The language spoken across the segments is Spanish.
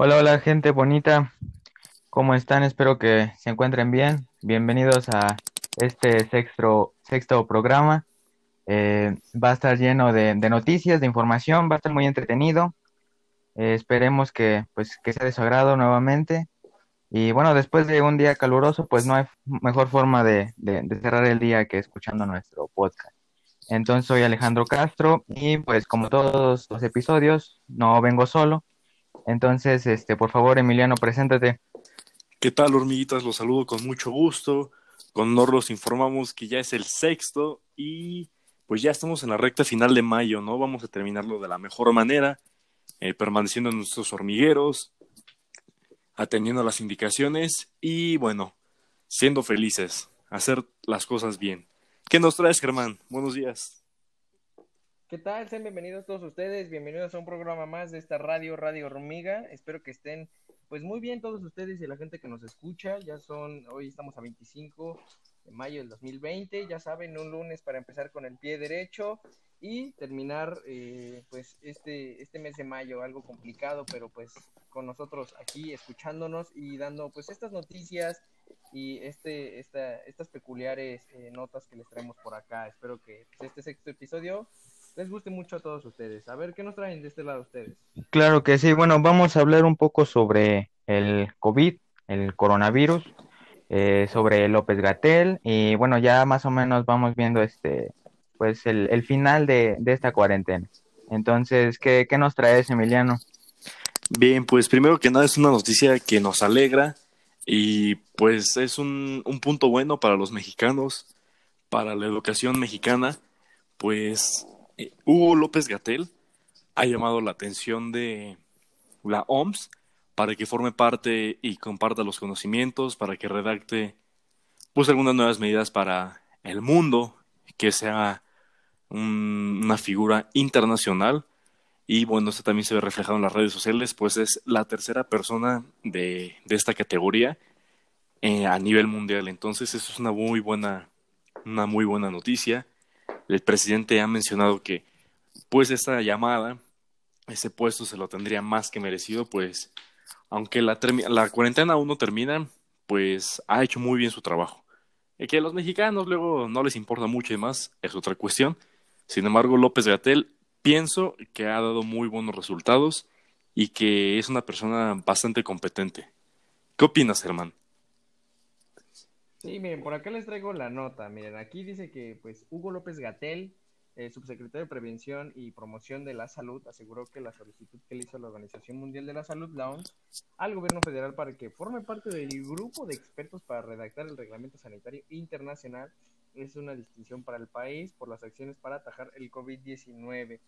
Hola, hola gente bonita, ¿cómo están? Espero que se encuentren bien. Bienvenidos a este sexto, sexto programa. Eh, va a estar lleno de, de noticias, de información, va a estar muy entretenido. Eh, esperemos que, pues, que sea de su agrado nuevamente. Y bueno, después de un día caluroso, pues no hay mejor forma de, de- de cerrar el día que escuchando nuestro podcast. Entonces soy Alejandro Castro y pues como todos los episodios, no vengo solo. Entonces, este, por favor, Emiliano, preséntate. ¿Qué tal, hormiguitas? Los saludo con mucho gusto. Con honor los informamos que ya es el sexto y pues ya estamos en la recta final de mayo, ¿no? Vamos a terminarlo de la mejor manera, eh, permaneciendo en nuestros hormigueros, atendiendo las indicaciones y bueno, siendo felices, hacer las cosas bien. ¿Qué nos traes, Germán? Buenos días. ¿Qué tal? Sean bienvenidos todos ustedes, bienvenidos a un programa más de esta radio, Radio Hormiga. Espero que estén pues muy bien todos ustedes y la gente que nos escucha. Ya son, hoy estamos a 25 de mayo del 2020, ya saben, un lunes para empezar con el pie derecho y terminar eh, pues este, este mes de mayo, algo complicado, pero pues con nosotros aquí escuchándonos y dando pues estas noticias y este, esta, estas peculiares eh, notas que les traemos por acá. Espero que pues, este sexto episodio les guste mucho a todos ustedes. A ver, ¿qué nos traen de este lado ustedes? Claro que sí. Bueno, vamos a hablar un poco sobre el COVID, el coronavirus, eh, sobre López Gatell y bueno, ya más o menos vamos viendo este, pues el, el final de, de esta cuarentena. Entonces, ¿qué, qué nos traes, Emiliano? Bien, pues primero que nada es una noticia que nos alegra y pues es un, un punto bueno para los mexicanos, para la educación mexicana, pues Hugo López Gatel ha llamado la atención de la OMS para que forme parte y comparta los conocimientos, para que redacte pues algunas nuevas medidas para el mundo, que sea un- una figura internacional y bueno, esto también se ve reflejado en las redes sociales, pues es la tercera persona de, de esta categoría eh, a nivel mundial. Entonces, eso es una muy buena, una muy buena noticia. El presidente ha mencionado que, pues, esta llamada, ese puesto se lo tendría más que merecido, pues, aunque la, cuarentena aún no termina, pues ha hecho muy bien su trabajo. Y que a los mexicanos luego no les importa mucho y más, es otra cuestión. Sin embargo, López Gatel pienso que ha dado muy buenos resultados y que es una persona bastante competente. ¿Qué opinas, Germán? Sí, miren, por acá les traigo la nota. Miren, aquí dice que pues Hugo López Gatel, eh, subsecretario de Prevención y Promoción de la Salud, aseguró que la solicitud que le hizo la Organización Mundial de la Salud, la OMS, al gobierno federal para que forme parte del grupo de expertos para redactar el Reglamento Sanitario Internacional es una distinción para el país por las acciones para atajar el COVID-19.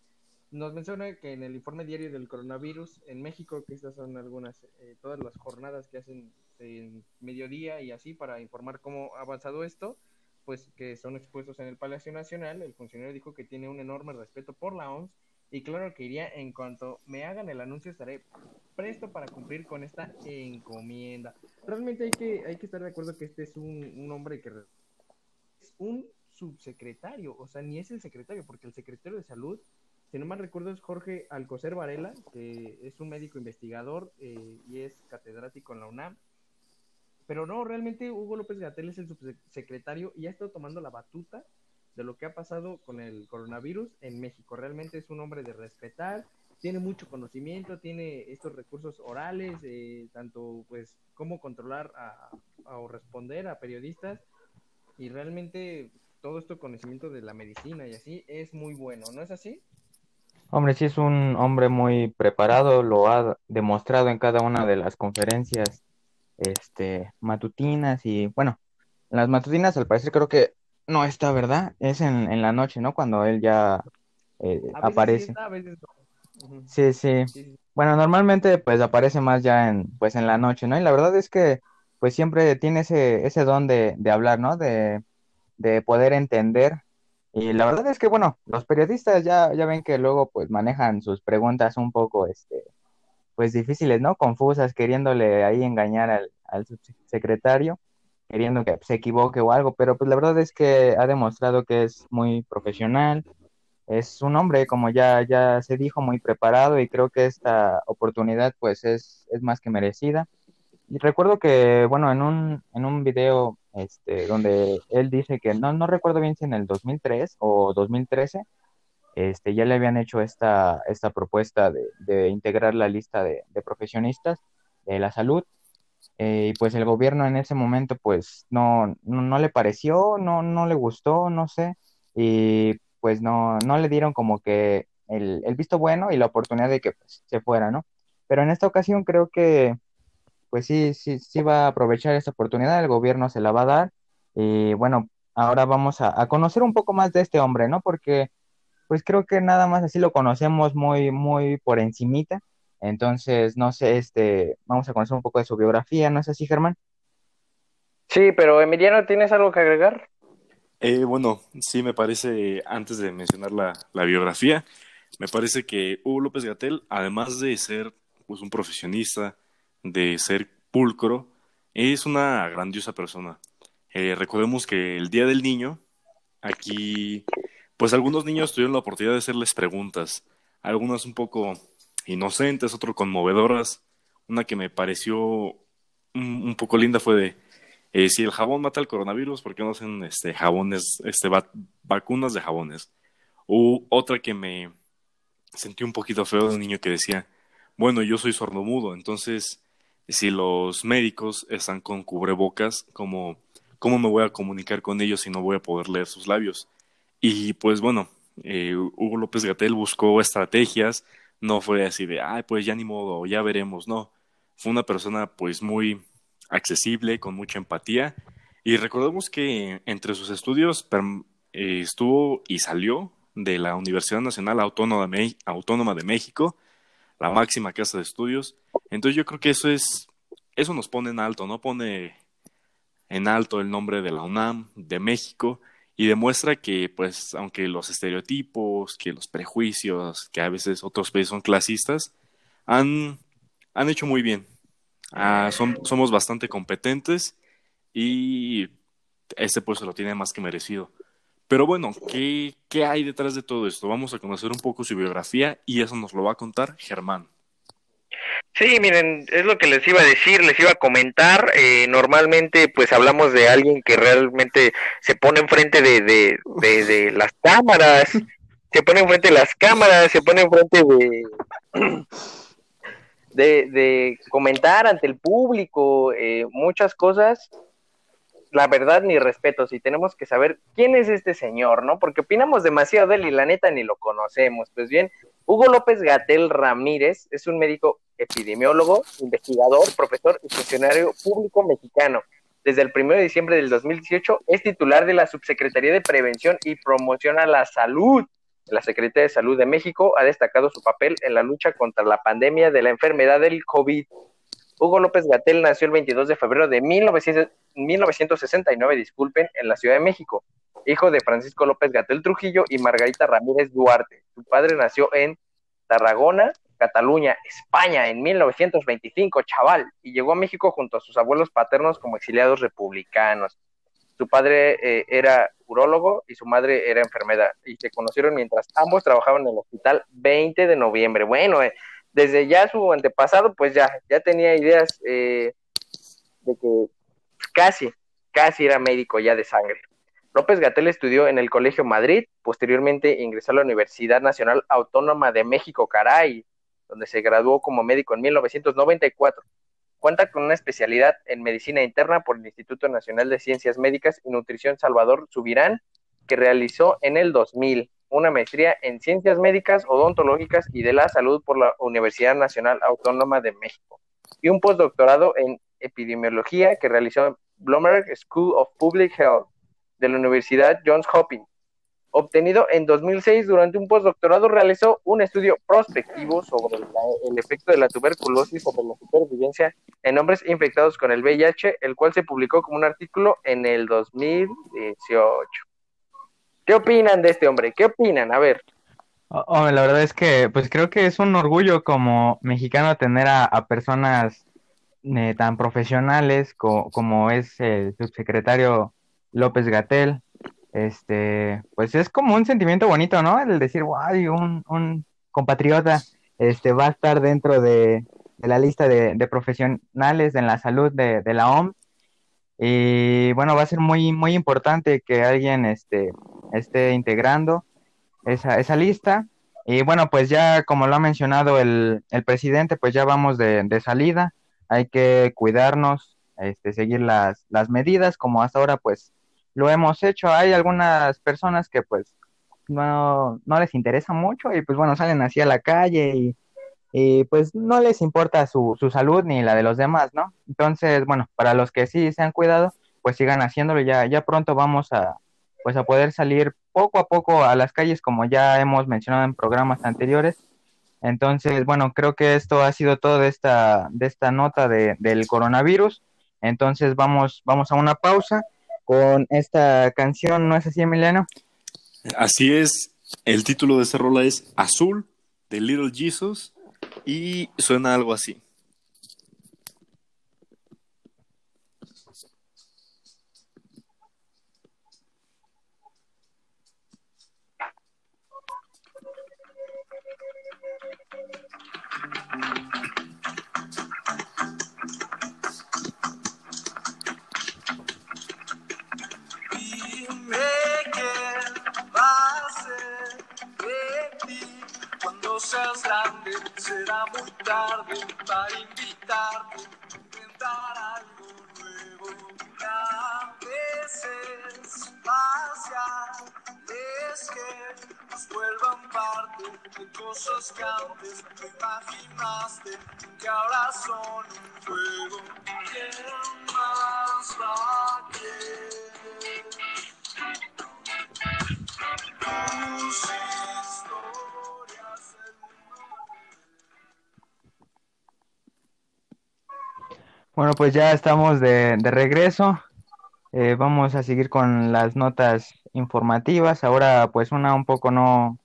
Nos menciona que en el informe diario del coronavirus en México, que estas son algunas, eh, todas las jornadas que hacen en mediodía y así para informar cómo ha avanzado esto, pues que son expuestos en el Palacio Nacional, el funcionario dijo que tiene un enorme respeto por la OMS y claro que iría en cuanto me hagan el anuncio estaré presto para cumplir con esta encomienda. Realmente hay que, hay que estar de acuerdo que este es un, un hombre que es un subsecretario, o sea, ni es el secretario, porque el secretario de salud, si no mal recuerdo, es Jorge Alcocer Varela, que es un médico investigador eh, y es catedrático en la UNAM. Pero no, realmente Hugo López Gatel es el subsecretario y ha estado tomando la batuta de lo que ha pasado con el coronavirus en México. Realmente es un hombre de respetar, tiene mucho conocimiento, tiene estos recursos orales, eh, tanto pues cómo controlar a, o responder a periodistas y realmente todo esto conocimiento de la medicina y así es muy bueno, ¿no es así? Hombre, sí es un hombre muy preparado, lo ha demostrado en cada una de las conferencias este, matutinas y bueno, en las matutinas al parecer creo que no está, ¿verdad? Es en, en la noche, ¿no? Cuando él ya eh, A veces sí aparece. está, a veces no. Ujú. Sí, sí. Sí, sí. Bueno, normalmente pues aparece más ya en, pues en la noche, ¿no? Y la verdad es que pues siempre tiene ese, ese don de, de hablar, ¿no? De, de poder entender. Y la verdad es que, bueno, los periodistas ya, ya ven que luego pues manejan sus preguntas un poco, este, pues difíciles, ¿no? Confusas, queriéndole ahí engañar al, al subsecretario, queriendo que se equivoque o algo, pero pues la verdad es que ha demostrado que es muy profesional, es un hombre, como ya, ya se dijo, muy preparado y creo que esta oportunidad pues es, es más que merecida. Y recuerdo que, bueno, en un, en un video este, donde él dice que, no, no recuerdo bien si en el 2003 o 2013, este, ya le habían hecho esta, esta propuesta de, integrar la lista de, profesionistas de la salud. Eh, y pues el gobierno en ese momento pues no, no, no le pareció, no, no le gustó, no sé. Y pues no, no le dieron como que el, el visto bueno y la oportunidad de que pues, se fuera, ¿no? Pero en esta ocasión creo que pues sí, sí, sí va a aprovechar esta oportunidad, el gobierno se la va a dar y bueno, ahora vamos a, a conocer un poco más de este hombre, ¿no? Porque pues creo que nada más así lo conocemos muy, muy por encimita. Entonces, no sé, este, vamos a conocer un poco de su biografía, ¿no es así, Germán? Sí, pero Emiliano, ¿tienes algo que agregar? Eh, bueno, sí, me parece, antes de mencionar la, la biografía, me parece que Hugo López Gatel, además de ser pues, un profesionista, de ser pulcro, es una grandiosa persona. Eh, recordemos que el Día del Niño, aquí, pues algunos niños tuvieron la oportunidad de hacerles preguntas, algunas un poco inocentes, otras conmovedoras. Una que me pareció un, poco linda fue de, eh, si el jabón mata el coronavirus, ¿por qué no hacen este, jabones, este, va vacunas de jabones? U otra que me sentí un poquito feo de un niño que decía, bueno, yo soy sordomudo, entonces si los médicos están con cubrebocas, ¿cómo, ¿cómo me voy a comunicar con ellos si no voy a poder leer sus labios? Y pues bueno, eh, Hugo López Gatel buscó estrategias, no fue así de, ay, pues ya ni modo, ya veremos, no. Fue una persona pues muy accesible, con mucha empatía. Y recordemos que entre sus estudios eh, estuvo y salió de la Universidad Nacional Autónoma de, Autónoma de México, la máxima casa de estudios. Entonces yo creo que eso es, eso nos pone en alto, ¿no? Pone en alto el nombre de la UNAM, de México, y demuestra que, pues, aunque los estereotipos, que los prejuicios, que a veces otros países son clasistas, han, han hecho muy bien. Ah, somos bastante competentes y este puesto lo tiene más que merecido. Pero bueno, ¿qué, ¿qué hay detrás de todo esto? Vamos a conocer un poco su biografía y eso nos lo va a contar Germán. Sí, miren, es lo que les iba a decir, les iba a comentar. Eh, normalmente, pues hablamos de alguien que realmente se pone enfrente de, de, de, de las cámaras, se pone enfrente de las cámaras, se pone enfrente de, de, de comentar ante el público eh, muchas cosas. La verdad, ni respeto, si tenemos que saber quién es este señor, ¿no? Porque opinamos demasiado de él y la neta ni lo conocemos. Pues bien, Hugo López Gatel Ramírez es un médico epidemiólogo, investigador, profesor y funcionario público mexicano. Desde el 1 de diciembre del 2018 es titular de la Subsecretaría de Prevención y Promoción a la Salud. La Secretaría de Salud de México ha destacado su papel en la lucha contra la pandemia de la enfermedad del COVID. Hugo López Gatel nació el 22 de febrero de 1900, 1969, disculpen, en la Ciudad de México, hijo de Francisco López Gatel Trujillo y Margarita Ramírez Duarte. Su padre nació en Tarragona, Cataluña, España, en 1925, chaval, y llegó a México junto a sus abuelos paternos como exiliados republicanos. Su padre eh, era urólogo y su madre era enfermera, y se conocieron mientras ambos trabajaban en el hospital 20 de noviembre. Bueno, eh, desde ya su antepasado, pues ya, ya tenía ideas eh, de que casi, casi era médico ya de sangre. López Gatel estudió en el Colegio Madrid, posteriormente ingresó a la Universidad Nacional Autónoma de México, Caray, donde se graduó como médico en 1994. Cuenta con una especialidad en medicina interna por el Instituto Nacional de Ciencias Médicas y Nutrición Salvador Subirán, que realizó en el 2000 una maestría en ciencias médicas, odontológicas y de la salud por la Universidad Nacional Autónoma de México, y un postdoctorado en epidemiología que realizó en Bloomberg School of Public Health de la Universidad Johns Hopkins. obtenido en 2006 durante un postdoctorado, realizó un estudio prospectivo sobre la- el efecto de la tuberculosis sobre la supervivencia en hombres infectados con el VIH, el cual se publicó como un artículo en el 2018. ¿Qué opinan de este hombre? ¿Qué opinan? A ver, Oh, hombre, la verdad es que, pues creo que es un orgullo como mexicano tener a, personas eh, tan profesionales co- como es el subsecretario López Gatell. Este, pues es como un sentimiento bonito, ¿no? El decir, guay, un, compatriota este, va a estar dentro de, la lista de, de profesionales en la salud de, de la OMS. Y bueno, va a ser muy, muy importante que alguien este, esté integrando esa, esa lista. Y bueno, pues ya como lo ha mencionado el, el presidente, pues ya vamos de, de salida. Hay que cuidarnos, este, seguir las, las medidas, como hasta ahora pues lo hemos hecho. Hay algunas personas que pues no, no les interesa mucho y pues bueno, salen así a la calle y, y pues no les importa su, su salud ni la de los demás, ¿no? Entonces, bueno, para los que sí se han cuidado, pues sigan haciéndolo. Ya, ya pronto vamos a, pues a poder salir poco a poco a las calles, como ya hemos mencionado en programas anteriores. Entonces, bueno, creo que esto ha sido todo de esta, de esta nota de, del coronavirus. Entonces, vamos, vamos a una pausa con esta canción, ¿no es así, Emiliano? Así es, el título de esta rola es Azul, de Little Jesus, y suena algo así. Seas grande. Será muy tarde para invitarte a intentar algo nuevo. A veces espaciales que nos vuelvan parte de cosas que antes no imaginaste que ahora son un juego. ¿Quién más va a querer? Bueno, pues ya estamos de, de regreso. Eh, vamos a seguir con las notas informativas. Ahora, pues una un poco no,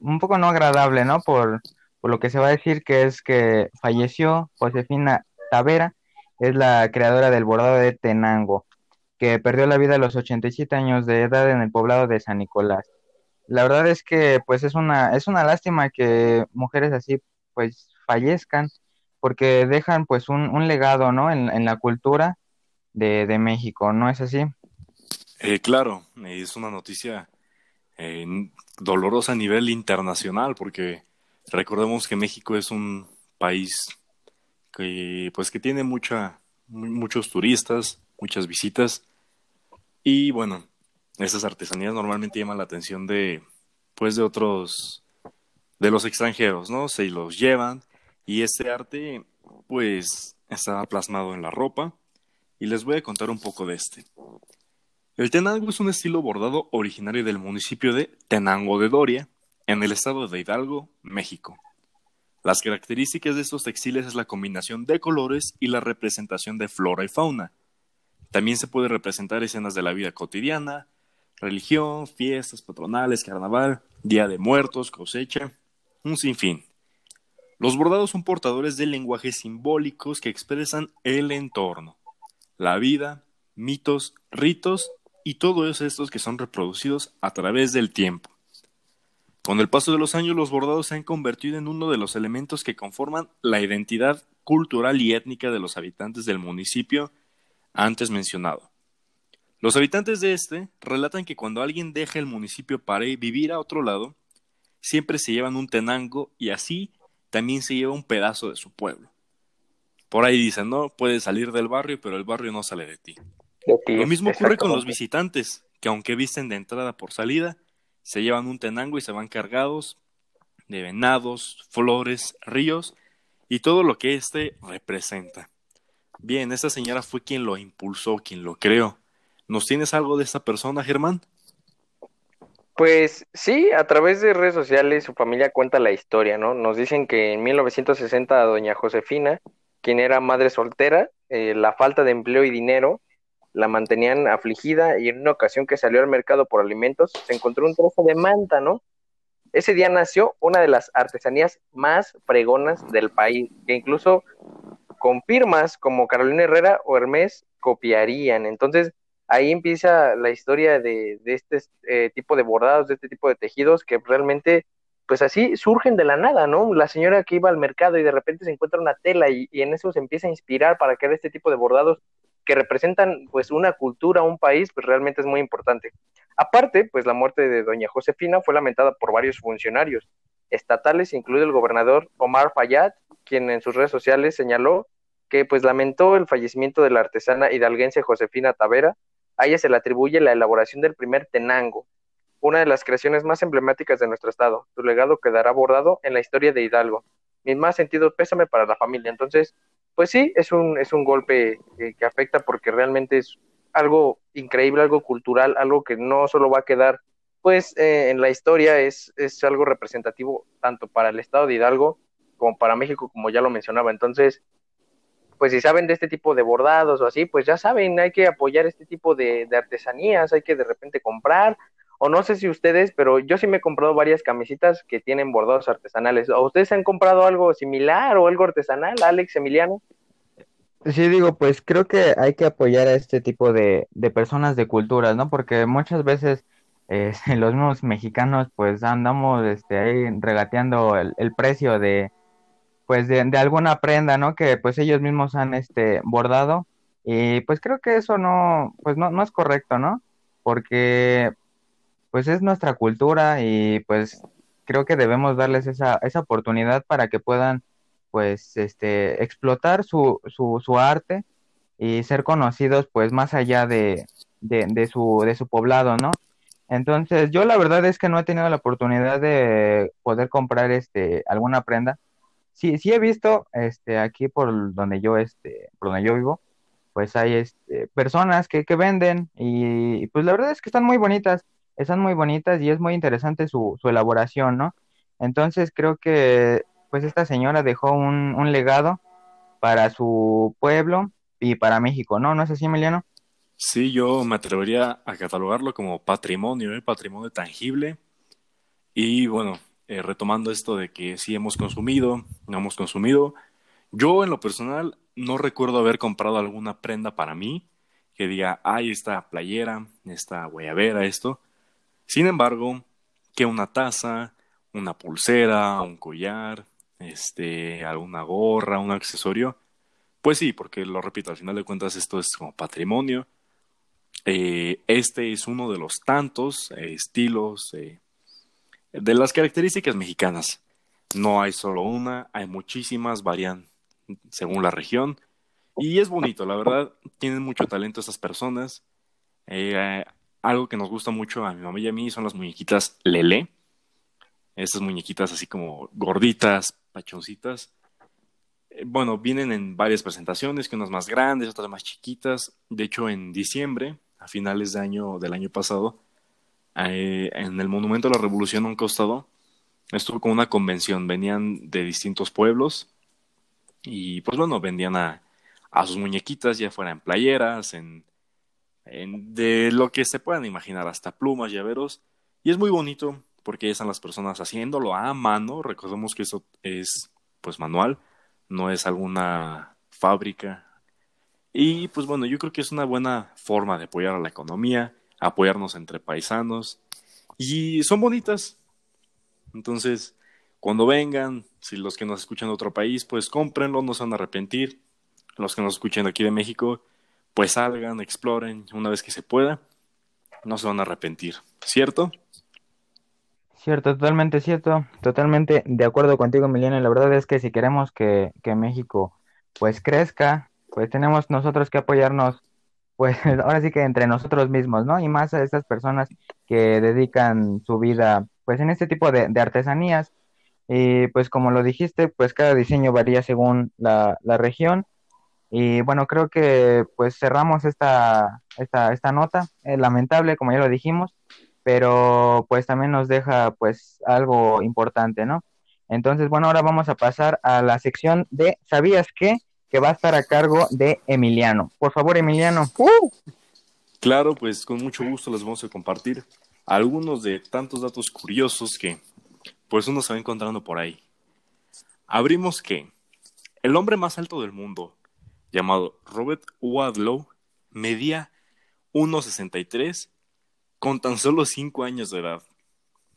un poco no agradable, ¿no? Por, por lo que se va a decir que es que falleció Josefina Tavera, es la creadora del bordado de Tenango, que perdió la vida a los 87 años de edad en el poblado de San Nicolás. La verdad es que, pues es una, es una lástima que mujeres así, pues fallezcan porque dejan pues un, legado, ¿no? En, la cultura de, México, ¿no es así? Eh, claro, es una noticia eh, dolorosa a nivel internacional, porque recordemos que México es un país que, pues, que tiene mucha, mu- muchos turistas, muchas visitas, y bueno, esas artesanías normalmente llaman la atención de, pues, de otros, de los extranjeros, ¿no? Se los llevan, y este arte, pues, está plasmado en la ropa, y les voy a contar un poco de este. El tenango es un estilo bordado originario del municipio de Tenango de Doria, en el estado de Hidalgo, México. Las características de estos textiles es la combinación de colores y la representación de flora y fauna. También se puede representar escenas de la vida cotidiana, religión, fiestas patronales, carnaval, día de muertos, cosecha, un sinfín. Los bordados son portadores de lenguajes simbólicos que expresan el entorno, la vida, mitos, ritos y todos estos que son reproducidos a través del tiempo. Con el paso de los años, los bordados se han convertido en uno de los elementos que conforman la identidad cultural y étnica de los habitantes del municipio antes mencionado. Los habitantes de este relatan que cuando alguien deja el municipio para vivir a otro lado, siempre se llevan un tenango y así también se lleva un pedazo de su pueblo. Por ahí dicen, no, puedes salir del barrio, pero el barrio no sale de ti. de ti. Lo mismo ocurre con los visitantes, que aunque visten de entrada por salida, se llevan un tenango y se van cargados de venados, flores, ríos y todo lo que éste representa. Bien, esta señora fue quien lo impulsó, quien lo creó. ¿Nos tienes algo de esta persona, Germán? Pues sí, a través de redes sociales su familia cuenta la historia, ¿no? Nos dicen que en 1960 doña Josefina, quien era madre soltera, eh, la falta de empleo y dinero la mantenían afligida y en una ocasión que salió al mercado por alimentos se encontró un trozo de manta, ¿no? Ese día nació una de las artesanías más fregonas del país, que incluso con firmas como Carolina Herrera o Hermes copiarían. Entonces, ahí empieza la historia de, de este eh, tipo de bordados, de este tipo de tejidos que realmente, pues así surgen de la nada, ¿no? La señora que iba al mercado y de repente se encuentra una tela y, y en eso se empieza a inspirar para crear este tipo de bordados que representan pues una cultura, un país, pues realmente es muy importante. Aparte, pues la muerte de doña Josefina fue lamentada por varios funcionarios estatales, incluido el gobernador Omar Fayad, quien en sus redes sociales señaló que pues lamentó el fallecimiento de la artesana hidalguense Josefina Tavera. A ella se le atribuye la elaboración del primer tenango, una de las creaciones más emblemáticas de nuestro estado. Su legado quedará bordado en la historia de Hidalgo. Mi más sentido pésame para la familia. Entonces, pues sí, es un, es un golpe eh, que afecta porque realmente es algo increíble, algo cultural, algo que no solo va a quedar pues eh, en la historia, es, es algo representativo tanto para el estado de Hidalgo como para México, como ya lo mencionaba. Entonces, pues si saben de este tipo de bordados o así, pues ya saben, hay que apoyar este tipo de, artesanías, hay que de repente comprar, o no sé si ustedes, pero yo sí me he comprado varias camisitas que tienen bordados artesanales. ¿O ustedes han comprado algo similar o algo artesanal, Alex, Emiliano? Sí, digo, pues creo que hay que apoyar a este tipo de, de personas de culturas, ¿no? Porque muchas veces eh, los mismos mexicanos pues andamos este, ahí regateando el, el precio de pues de, de alguna prenda, ¿no? Que pues ellos mismos han este bordado y pues creo que eso no pues no, no es correcto, ¿no? Porque pues es nuestra cultura y pues creo que debemos darles esa, esa oportunidad para que puedan pues este explotar su, su, su arte y ser conocidos pues más allá de, de, de su, de su poblado, ¿no? Entonces, yo la verdad es que no he tenido la oportunidad de poder comprar este alguna prenda. Sí, sí he visto este aquí por donde yo este por donde yo vivo, pues hay este personas que, que venden y, pues la verdad es que están muy bonitas, están muy bonitas y es muy interesante su, su elaboración, ¿no? Entonces creo que pues esta señora dejó un, un legado para su pueblo y para México, ¿no? ¿No es así, Emiliano? Sí, yo me atrevería a catalogarlo como patrimonio, ¿eh? patrimonio tangible. Y bueno, eh, retomando esto de que sí hemos consumido, no hemos consumido, yo en lo personal no recuerdo haber comprado alguna prenda para mí que diga, ay, esta playera, esta guayabera, esto. Sin embargo, que una taza, una pulsera, un collar, este, alguna gorra, un accesorio, pues sí, porque lo repito, al final de cuentas esto es como patrimonio eh, este es uno de los tantos eh, estilos de las características mexicanas. No hay solo una, hay muchísimas, varían según la región. Y es bonito, la verdad, tienen mucho talento estas personas. Eh, algo que nos gusta mucho a mi mamá y a mí son las muñequitas Lele. Estas muñequitas así como gorditas, pachoncitas. Eh, bueno, vienen en varias presentaciones, que unas más grandes, otras más chiquitas. De hecho, en diciembre a finales de año del año pasado, en el Monumento a la Revolución a un costado, estuvo con una convención, venían de distintos pueblos y pues bueno, vendían a, a sus muñequitas, ya fuera en playeras, en, en, de lo que se puedan imaginar, hasta plumas, llaveros, y es muy bonito porque están las personas haciéndolo a mano, recordemos que eso es pues manual, no es alguna fábrica. Y pues bueno, yo creo que es una buena forma de apoyar a la economía, apoyarnos entre paisanos. Y son bonitas. Entonces, cuando vengan, si los que nos escuchan de otro país, pues cómprenlo, no se van a arrepentir. Los que nos escuchen aquí de México, pues salgan, exploren una vez que se pueda. No se van a arrepentir, ¿cierto? Cierto, totalmente cierto, totalmente de acuerdo contigo, Emiliano. La verdad es que si queremos que, que México pues crezca, pues tenemos nosotros que apoyarnos, pues ahora sí que entre nosotros mismos, ¿no? Y más a estas personas que dedican su vida, pues en este tipo de, artesanías. Y pues como lo dijiste, pues cada diseño varía según la, la región. Y bueno, creo que pues cerramos esta, esta, esta nota, eh, lamentable, como ya lo dijimos. pero pues también nos deja pues algo importante, ¿no? Entonces, bueno, ahora vamos a pasar a la sección de ¿Sabías qué? Que va a estar a cargo de Emiliano. Por favor, Emiliano. Claro, pues con mucho gusto les vamos a compartir algunos de tantos datos curiosos que pues uno se va encontrando por ahí. Abrimos que el hombre más alto del mundo, llamado Robert Wadlow, medía 1,63 con tan solo 5 años de edad.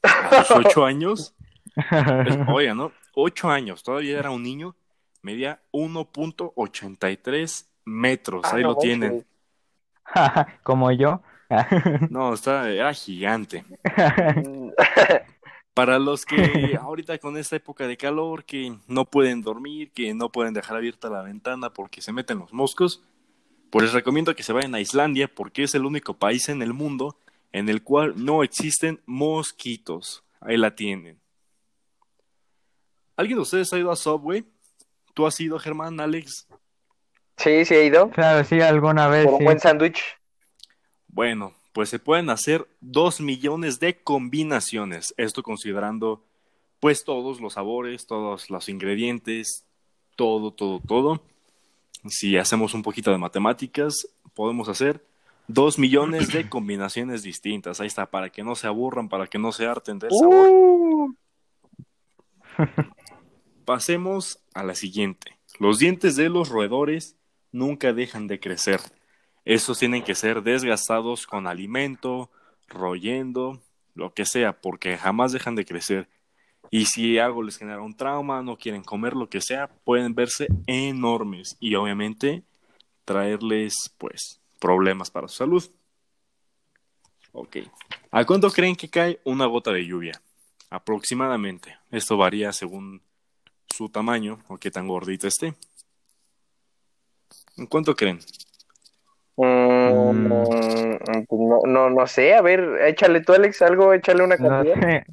A los 8 años, pues, oiga, ¿no? 8 años, todavía era un niño, medía 1.83 metros, Ah, ahí no lo tienen. Como yo. No, está, era gigante. Para los que ahorita con esta época de calor, que no pueden dormir, que no pueden dejar abierta la ventana porque se meten los moscos, pues les recomiendo que se vayan a Islandia porque es el único país en el mundo en el cual no existen mosquitos. Ahí la tienen. ¿Alguien de ustedes ha ido a Subway? ¿Tú has ido, Germán, Alex? Sí, sí he ido. Claro, sí, alguna vez Por un sí. buen sándwich. Bueno, pues se pueden hacer dos millones de combinaciones. Esto considerando, pues, todos los sabores, todos los ingredientes, todo, todo, todo. Si hacemos un poquito de matemáticas, podemos hacer dos millones de combinaciones distintas. Ahí está, para que no se aburran, para que no se harten del sabor. Uh, Pasemos a la siguiente. Los dientes de los roedores nunca dejan de crecer. Estos tienen que ser desgastados con alimento, royendo, lo que sea, porque jamás dejan de crecer. Y si algo les genera un trauma, no quieren comer lo que sea, pueden verse enormes y obviamente traerles, pues, problemas para su salud. Ok. ¿A cuánto creen que cae una gota de lluvia? Aproximadamente. Esto varía según su tamaño o qué tan gordita esté. ¿En cuánto creen? mm, pues no, no, no sé. A ver, échale tú, Alex, algo, échale una No cantidad. sé.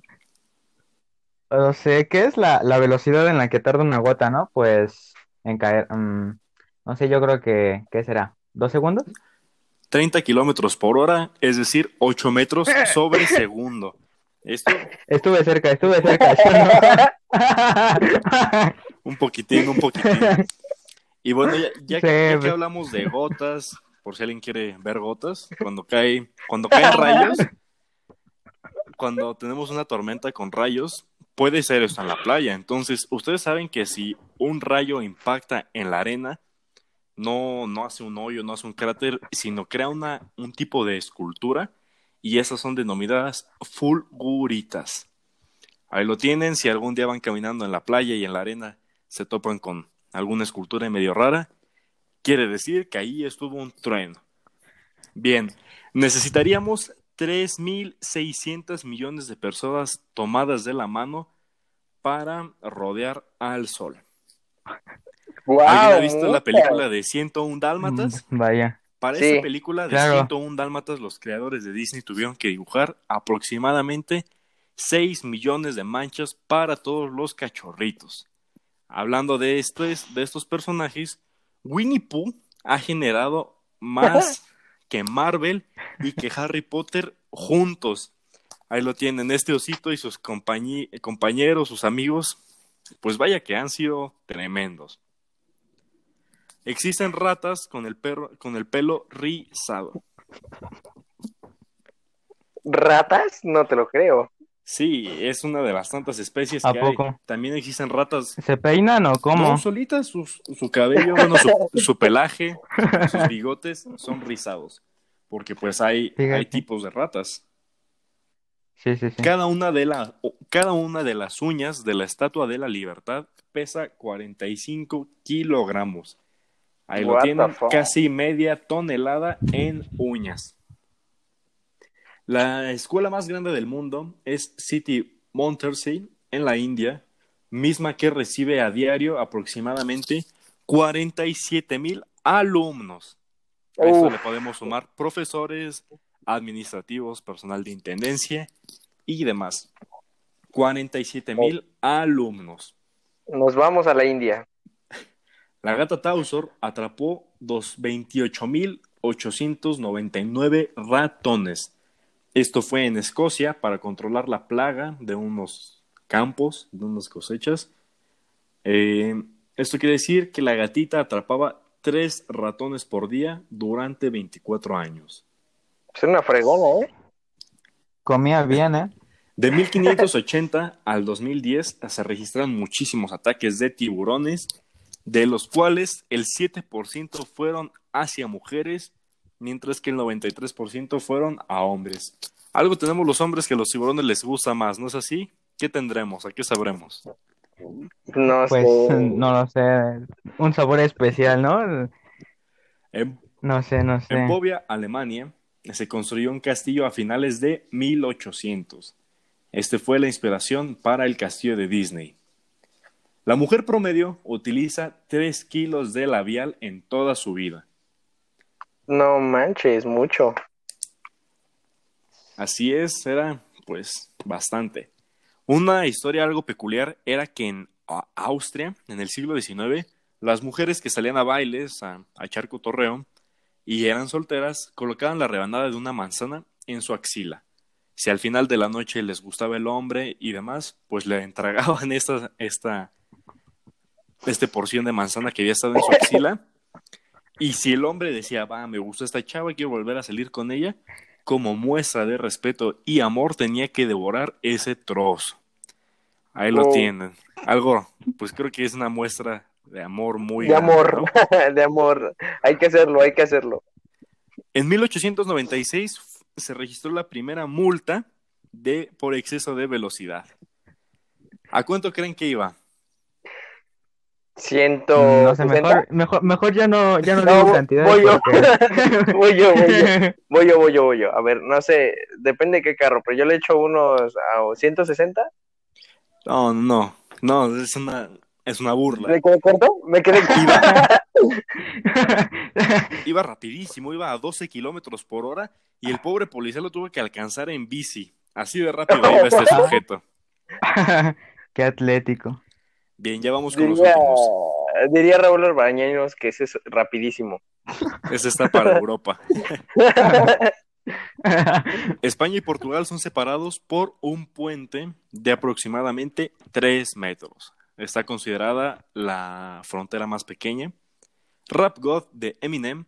No sé, ¿qué es la, la velocidad en la que tarda una gota, no? Pues en caer. mm, no sé, yo creo que, ¿qué será? ¿Dos segundos? 30 kilómetros por hora, es decir, 8 metros sobre segundo. Esto, Estuve cerca, estuve cerca. un poquitín, un poquitín. Y bueno, ya, ya que, Sí, ya que hablamos de gotas, por si alguien quiere ver gotas, cuando cae, cuando caen rayos, cuando tenemos una tormenta con rayos, puede ser esto en la playa. Entonces, ustedes saben que si un rayo impacta en la arena, no, no hace un hoyo, no hace un cráter, sino crea una, un tipo de escultura, y esas son denominadas fulguritas. Ahí lo tienen, si algún día van caminando en la playa y en la arena se topan con alguna escultura medio rara, quiere decir que ahí estuvo un trueno. Bien, necesitaríamos 3.600 millones de personas tomadas de la mano para rodear al sol. Guau, ¿Alguien ha visto la película de 101 Dálmatas? Mm, Vaya. Para Sí. esta película de Claro. 101 Dálmatas, los creadores de Disney tuvieron que dibujar aproximadamente 6 millones de manchas para todos los cachorritos. Hablando de estos, de estos personajes, Winnie Pooh ha generado más que Marvel y que Harry Potter juntos. Ahí lo tienen, este osito y sus compañeros, sus amigos, pues vaya que han sido tremendos. Existen ratas con el, perro, con el pelo rizado. ¿Ratas? No te lo creo. Sí, es una de las tantas especies ¿A que poco? hay. También existen ratas ¿Se peinan o cómo? No, solitas, su, su cabello, bueno, su, su pelaje, sus bigotes son rizados. Porque pues hay, hay tipos de ratas. Sí, sí, sí. Cada una, de la, cada una de las uñas de la Estatua de la Libertad pesa 45 kilogramos. Ahí lo What tienen, casi media tonelada en uñas. La escuela más grande del mundo es City Montessori en la India, misma que recibe a diario aproximadamente 47 mil alumnos. A esto Uf. le podemos sumar profesores, administrativos, personal de intendencia y demás. 47 mil alumnos. Nos vamos a la India. La gata Tausor atrapó dos- 28.899 ratones. Esto fue en Escocia para controlar la plaga de unos campos, de unas cosechas. Eh, esto quiere decir que la gatita atrapaba tres ratones por día durante 24 años. Es una fregona, ¿eh? Comía bien, ¿eh? De 1580 al 2010 se registran muchísimos ataques de tiburones, de los cuales el 7% fueron hacia mujeres, mientras que el 93% fueron a hombres. Algo tenemos los hombres que a los tiburones les gusta más, ¿no es así? ¿Qué tendremos? ¿A qué sabremos? No Pues sé. no lo sé. Un sabor especial, ¿no? En, No sé, no sé. en Bovia, Alemania, se construyó un castillo a finales de 1800. Este fue la inspiración para el castillo de Disney. La mujer promedio utiliza 3 kilos de labial en toda su vida. No manches, mucho. Así es, era pues bastante. Una historia algo peculiar era que en Austria, en el siglo XIX, las mujeres que salían a bailes, a, a echar cotorreo, y eran solteras, colocaban la rebanada de una manzana en su axila. Si al final de la noche les gustaba el hombre y demás, pues le entregaban esta, esta este porción de manzana que había estado en su axila. Y si el hombre decía, va, me gustó esta chava, quiero volver a salir con ella, como muestra de respeto y amor tenía que devorar ese trozo. Ahí lo Oh. tienen. Algo, pues creo que es una muestra de amor muy De grande, amor, ¿no? de amor. Hay que hacerlo, hay que hacerlo. En 1896 f- se registró la primera multa de por exceso de velocidad. ¿A cuánto creen que iba? Ciento. No sé, sesenta. mejor, mejor, mejor ya no, ya no, No, digo cantidades voy yo. porque- Voy yo, voy yo. Voy yo, voy yo, voy yo. A ver, no sé, depende de qué carro, pero yo le echo unos a 160. No, no, no, es una, es una burla. ¿Me quedé corto? Me quedé corto. Iba rapidísimo, iba a 12 kilómetros por hora y el pobre policía lo tuvo que alcanzar en bici. Así de rápido iba este sujeto. Qué atlético. Bien, ya vamos con los últimos. diría Raúl Orbañanos que ese es rapidísimo. Ese está para Europa. España y Portugal son separados por un puente de aproximadamente 3 metros. Está considerada la frontera más pequeña. Rap God de Eminem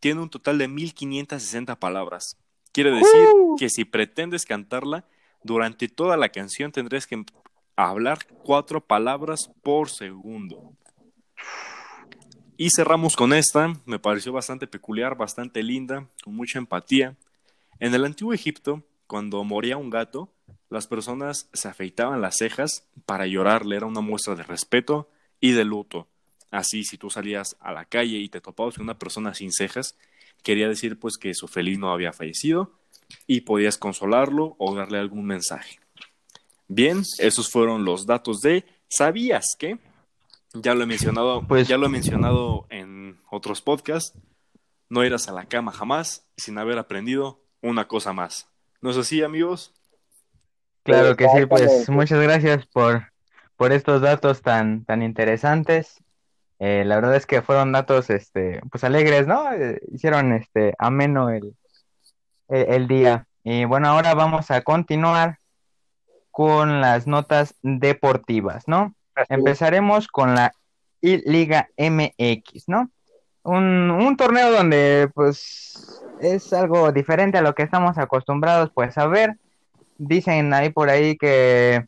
tiene un total de 1560 palabras. Quiere decir Uh. que si pretendes cantarla, durante toda la canción tendrías que hablar cuatro palabras por segundo. Y cerramos con esta, me pareció bastante peculiar, bastante linda, con mucha empatía. En el antiguo Egipto, cuando moría un gato, las personas se afeitaban las cejas para llorarle, era una muestra de respeto y de luto. Así, si tú salías a la calle y te topabas con una persona sin cejas, quería decir pues que su felino había fallecido y podías consolarlo o darle algún mensaje. Bien, esos fueron los datos de ¿Sabías que? Ya lo he mencionado, Pues- ya lo he mencionado en otros podcasts. No irás a la cama jamás sin haber aprendido una cosa más. ¿No es así, amigos? Claro que sí, pues muchas gracias por, por estos datos tan, tan interesantes. Eh, la verdad es que fueron datos, este, pues alegres, ¿no? Eh, hicieron, este, ameno el, el, el día. Y bueno, ahora vamos a continuar con las notas deportivas, ¿no? Así es. Empezaremos con la Liga MX, ¿no? Un, un torneo donde pues es algo diferente a lo que estamos acostumbrados pues a ver. Dicen ahí por ahí que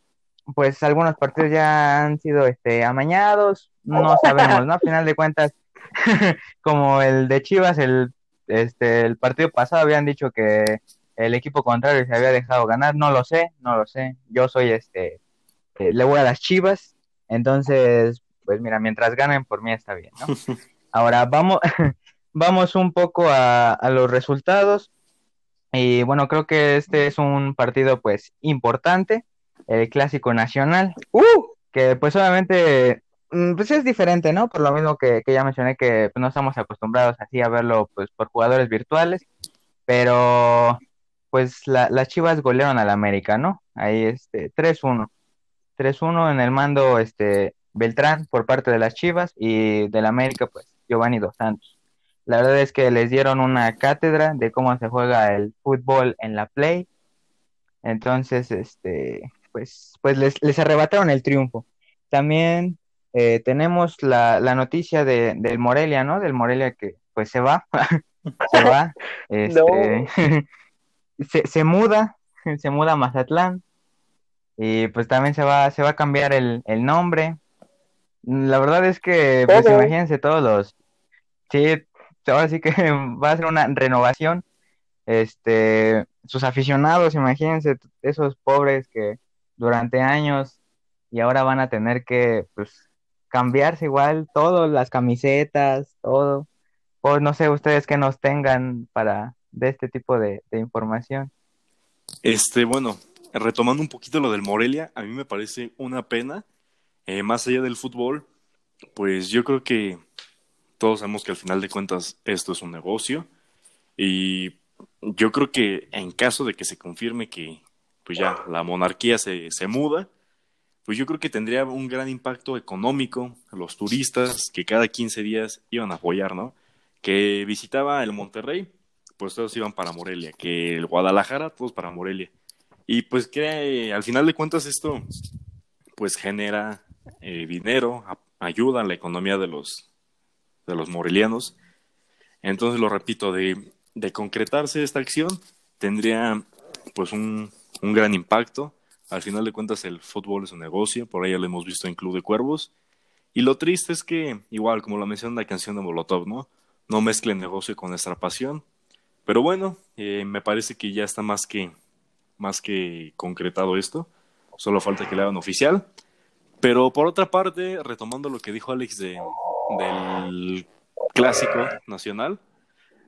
pues algunos partidos ya han sido este amañados, no sabemos, ¿no? A final de cuentas, como el de Chivas, el este el partido pasado habían dicho que el equipo contrario se había dejado ganar, no lo sé, no lo sé. Yo soy este eh, le voy a las Chivas, entonces, pues mira, mientras ganen por mí está bien, ¿no? Ahora vamos, vamos un poco a, a los resultados. Y bueno, creo que este es un partido pues importante, el Clásico Nacional, ¡Uh! que pues obviamente mm, pues es diferente, ¿no? Por lo mismo que, que ya mencioné que pues, no estamos acostumbrados así a verlo pues por jugadores virtuales, pero pues la- las Chivas golearon al América, ¿no? Ahí este 3-1. 3-1 en el mando este Beltrán por parte de las Chivas y del América pues Giovanni Dos Santos. La verdad es que les dieron una cátedra de cómo se juega el fútbol en la Play Entonces, este, pues, pues les, les arrebataron el triunfo. También eh, tenemos la, la noticia de, del Morelia, ¿no? Del Morelia que pues se va, se va, este, se, se muda, se muda a Mazatlán y pues también se va, se va a cambiar el, el nombre. La verdad es que, pues Todo. imagínense todos los, sí, ahora sí que va a ser una renovación. Este, sus aficionados, imagínense, esos pobres que durante años y ahora van a tener que, pues, cambiarse igual todo, las camisetas, todo. O no sé ustedes que nos tengan para de este tipo de, información. Este, bueno, retomando un poquito lo del Morelia, a mí me parece una pena, eh, más allá del fútbol, pues yo creo que todos sabemos que al final de cuentas esto es un negocio y yo creo que en caso de que se confirme que pues ya la monarquía se, se muda, pues yo creo que tendría un gran impacto económico los turistas que cada 15 días iban a apoyar, ¿no? Que visitaba el Monterrey, pues todos iban para Morelia, que el Guadalajara, todos para Morelia. Y pues que al final de cuentas esto pues genera eh, dinero, ayuda a la economía de los, de los morelianos. Entonces lo repito, de, de concretarse esta acción tendría pues un, un gran impacto. Al final de cuentas el fútbol es un negocio, por ahí ya lo hemos visto en Club de Cuervos. Y lo triste es que, igual como lo menciona la canción de Molotov, ¿no? No mezclen negocio con nuestra pasión. Pero bueno, eh, me parece que ya está más que, más que concretado esto. Solo falta que le hagan oficial. Pero por otra parte, retomando lo que dijo Alex de, del clásico nacional,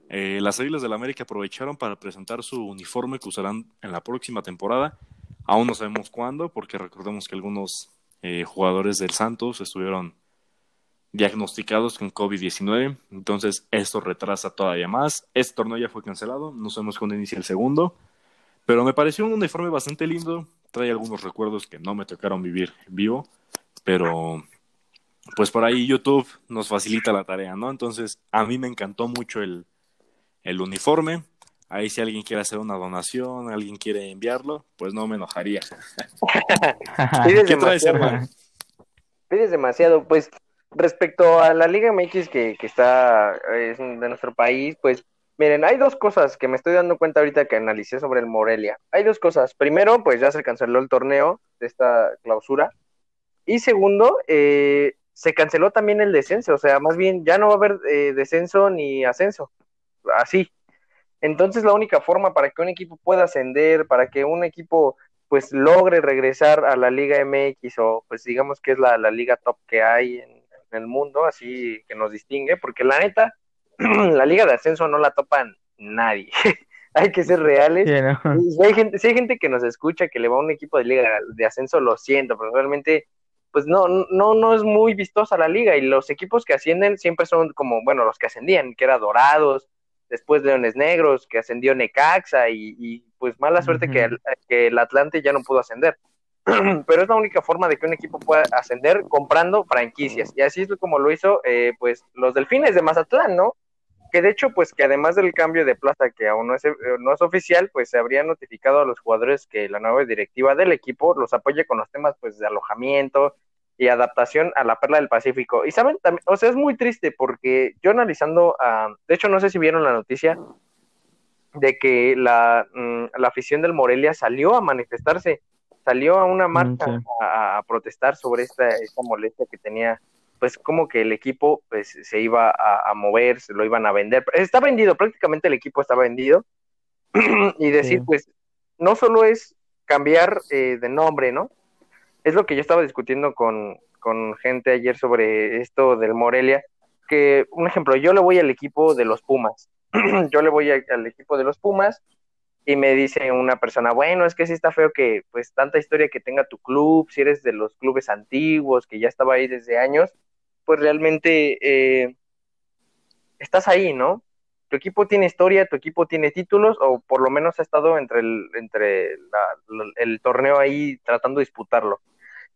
eh, las Águilas del América aprovecharon para presentar su uniforme que usarán en la próxima temporada. Aún no sabemos cuándo, porque recordemos que algunos eh, jugadores del Santos estuvieron diagnosticados con COVID-19. Entonces, esto retrasa todavía más. Este torneo ya fue cancelado. No sabemos cuándo inicia el segundo. Pero me pareció un uniforme bastante lindo. Trae algunos recuerdos que no me tocaron vivir en vivo. Pero, pues por ahí YouTube nos facilita la tarea, ¿no? Entonces, a mí me encantó mucho el, el uniforme. Ahí si alguien quiere hacer una donación, alguien quiere enviarlo, pues no me enojaría. ¿Qué traes, demasiado. hermano? Pides demasiado. Pues respecto a la Liga MX que, está eh, de nuestro país, pues miren, hay dos cosas que me estoy dando cuenta ahorita que analicé sobre el Morelia. Hay dos cosas. Primero, pues ya se canceló el torneo de esta clausura. Y segundo, eh, se canceló también el descenso. O sea, más bien ya no va a haber eh, descenso ni ascenso. Así. Entonces la única forma para que un equipo pueda ascender, para que un equipo pues logre regresar a la Liga MX o pues digamos que es la, la liga top que hay en, en el mundo, así que nos distingue, porque la neta, la liga de ascenso no la topan nadie. hay que ser reales. Sí, Si hay, gente, si hay gente que nos escucha que le va a un equipo de liga de ascenso, lo siento, pero realmente, pues no, no, no es muy vistosa la liga. Y los equipos que ascienden siempre son como, bueno, los que ascendían, que era Dorados, después Leones Negros, que ascendió Necaxa, y, y pues mala suerte que, el, que el Atlante ya no pudo ascender. pero es la única forma de que un equipo pueda ascender comprando franquicias. Y así es como lo hizo, eh, pues, los Delfines de Mazatlán, ¿no? que de hecho, pues que además del cambio de plaza que aún no es, eh, no es oficial, pues se habría notificado a los jugadores que la nueva directiva del equipo los apoye con los temas pues de alojamiento y adaptación a la perla del Pacífico. Y saben, también, o sea, es muy triste porque yo analizando, de hecho no sé si vieron la noticia de que la, mm, la afición del Morelia salió a manifestarse, salió a una marcha Mm, sí. a, a protestar sobre esta, esta molestia que tenía pues como que el equipo pues se iba a, a, mover, se lo iban a vender. Está vendido, prácticamente el equipo está vendido. y decir, Sí. pues, no solo es cambiar eh, de nombre, ¿no? Es lo que yo estaba discutiendo con, con gente ayer sobre esto del Morelia, que, un ejemplo, yo le voy al equipo de los Pumas. yo le voy a- al equipo de los Pumas y me dice una persona, bueno, es que sí está feo que pues tanta historia que tenga tu club, si eres de los clubes antiguos, que ya estaba ahí desde años, pues realmente eh, estás ahí, ¿no? Tu equipo tiene historia, tu equipo tiene títulos, o por lo menos ha estado entre el, entre el torneo ahí tratando de disputarlo.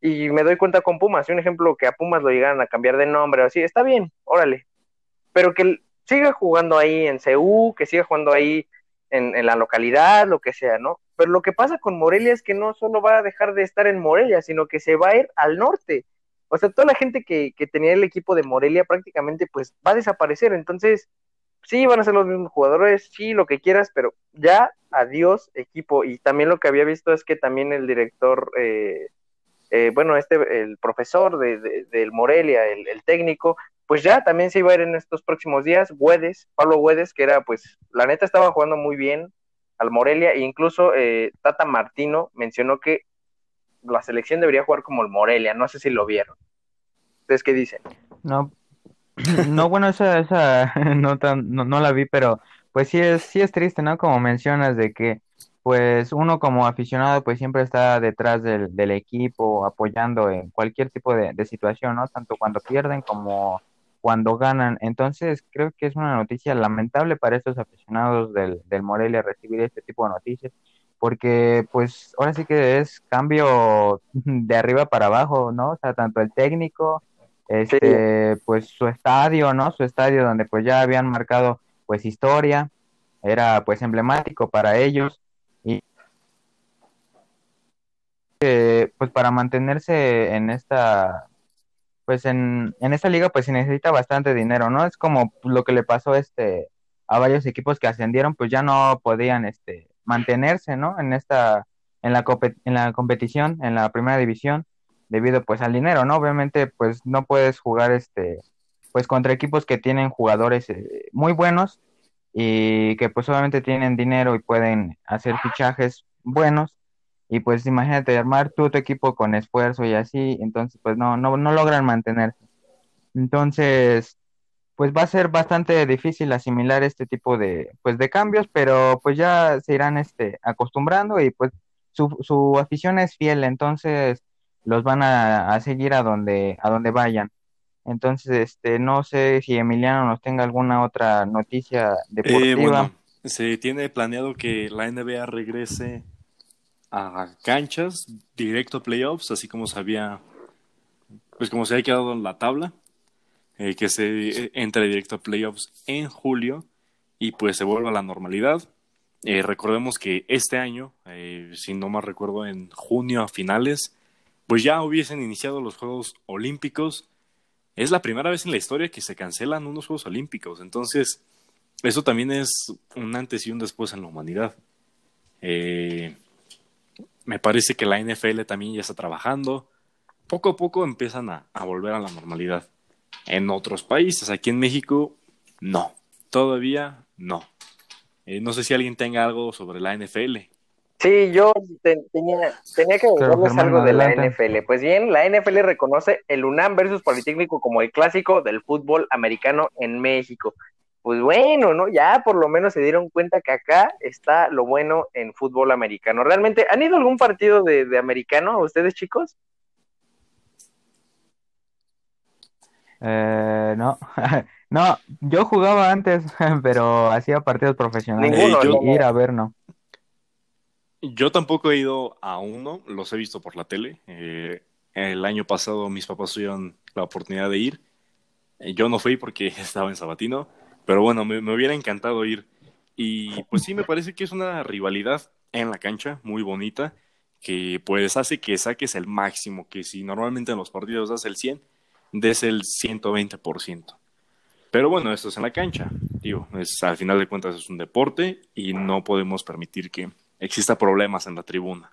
Y me doy cuenta con Pumas, un ejemplo que a Pumas lo llegaran a cambiar de nombre o así, está bien, órale. Pero que siga jugando ahí en CU, que siga jugando ahí en, la localidad, lo que sea, ¿no? pero lo que pasa con Morelia es que no solo va a dejar de estar en Morelia, sino que se va a ir al norte. O sea, toda la gente que, que tenía el equipo de Morelia prácticamente pues va a desaparecer. Entonces, sí, van a ser los mismos jugadores, sí, lo que quieras, pero ya adiós equipo. Y también lo que había visto es que también el director, eh, eh, bueno, este, el profesor de, de- del Morelia, el, el técnico, pues ya también se iba a ir en estos próximos días. Güedes, Pablo Güedes, que era, pues, la neta estaba jugando muy bien al Morelia, e incluso eh, Tata Martino mencionó que la selección debería jugar como el Morelia, no sé si lo vieron. ¿Ustedes qué dicen? No, no, bueno, esa, esa no, tan, no, no la vi, pero pues sí es, sí es triste, ¿no? Como mencionas de que pues uno como aficionado pues siempre está detrás del, del equipo, apoyando en cualquier tipo de situación, ¿no? Tanto cuando pierden como cuando ganan. Entonces creo que es una noticia lamentable para estos aficionados del, del Morelia recibir este tipo de noticias, porque pues ahora sí que es cambio de arriba para abajo, ¿no? O sea, tanto el técnico este, pues su estadio, ¿no? Su estadio donde pues ya habían marcado pues historia, era pues emblemático para ellos y eh, pues para mantenerse en esta pues en, en esta liga pues se necesita bastante dinero, ¿no? Es como lo que le pasó este a varios equipos que ascendieron, pues ya no podían este mantenerse, ¿no? En esta en la en la competición, en la primera división debido pues al dinero, ¿no? Obviamente pues no puedes jugar este pues contra equipos que tienen jugadores eh, muy buenos y que pues obviamente tienen dinero y pueden hacer fichajes buenos y pues imagínate armar tú tu equipo con esfuerzo y así, entonces pues no no no logran mantenerse. Entonces, pues va a ser bastante difícil asimilar este tipo de pues de cambios, pero pues ya se irán este acostumbrando y pues su, su afición es fiel, entonces los van a, a seguir a donde, a donde vayan. Entonces, este, no sé si Emiliano nos tenga alguna otra noticia deportiva. Eh, bueno, se tiene planeado que la NBA regrese a canchas directo a playoffs, así como se había, pues como se había quedado en la tabla, eh, que se entre directo a playoffs en julio y pues se vuelva a la normalidad. Eh, recordemos que este año, eh, si no mal recuerdo, en junio a finales, pues ya hubiesen iniciado los Juegos Olímpicos. Es la primera vez en la historia que se cancelan unos Juegos Olímpicos, entonces eso también es un antes y un después en la humanidad. Eh, me parece que la NFL también ya está trabajando. Poco a poco empiezan a, a volver a la normalidad. En otros países, aquí en México, no. Todavía no. Eh, no sé si alguien tenga algo sobre la NFL. Sí, yo te- tenía, tenía que Germán, algo de la. NFL. Pues bien, la NFL reconoce el UNAM versus Politécnico como el clásico del fútbol americano en México. Pues bueno, ¿no? Ya por lo menos se dieron cuenta que acá está lo bueno en fútbol americano. ¿Realmente han ido a algún partido de, de americano ustedes, chicos? Eh, no, no, yo jugaba antes, pero hacía partidos profesionales. Ninguno, Eh, yo- ir a ver, no. Yo tampoco he ido a uno, los he visto por la tele. Eh, el año pasado mis papás tuvieron la oportunidad de ir. Eh, yo no fui porque estaba en Sabatino, pero bueno, me, hubiera encantado ir. Y pues sí, me parece que es una rivalidad en la cancha muy bonita, que pues hace que saques el máximo, que si normalmente en los partidos das el 100, des el 120%. Pero bueno, esto es en la cancha. Digo, es, al final de cuentas es un deporte y no podemos permitir que exista problemas en la tribuna.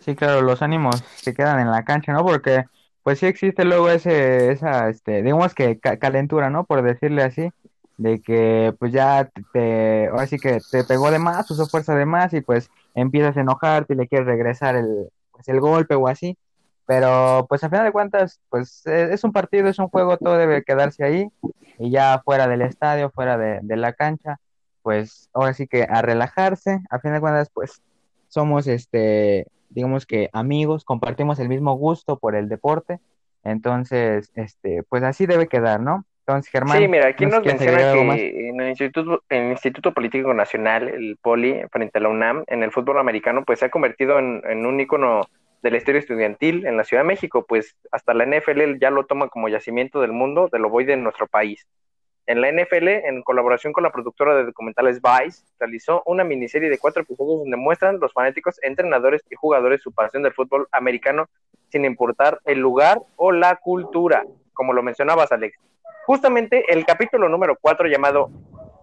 Sí, claro, los ánimos se quedan en la cancha, ¿no? Porque pues sí existe luego ese, esa, este, digamos que ca- calentura, ¿no? Por decirle así, de que pues ya te, ahora sí que te pegó de más, usó fuerza de más y pues empiezas a enojarte y le quieres regresar el, pues, el golpe o así. Pero pues a final de cuentas, pues eh, es un partido, es un juego, todo debe quedarse ahí y ya fuera del estadio, fuera de, de la cancha, pues ahora sí que a relajarse, a final de cuentas, pues somos este, digamos que amigos, compartimos el mismo gusto por el deporte, entonces, este, pues así debe quedar, ¿no? Entonces, Germán, Sí, mira, aquí nos menciona que en el Instituto, en el Instituto Político Nacional, el POLI, frente a la UNAM, en el fútbol americano, pues se ha convertido en, en un ícono de la historia estudiantil en la Ciudad de México, pues hasta la NFL ya lo toma como yacimiento del mundo del ovoide en nuestro país. En la NFL, en colaboración con la productora de documentales Vice, realizó una miniserie de cuatro episodios donde muestran los fanáticos, entrenadores y jugadores su pasión del fútbol americano sin importar el lugar o la cultura, como lo mencionabas, Alex. Justamente el capítulo número 4 llamado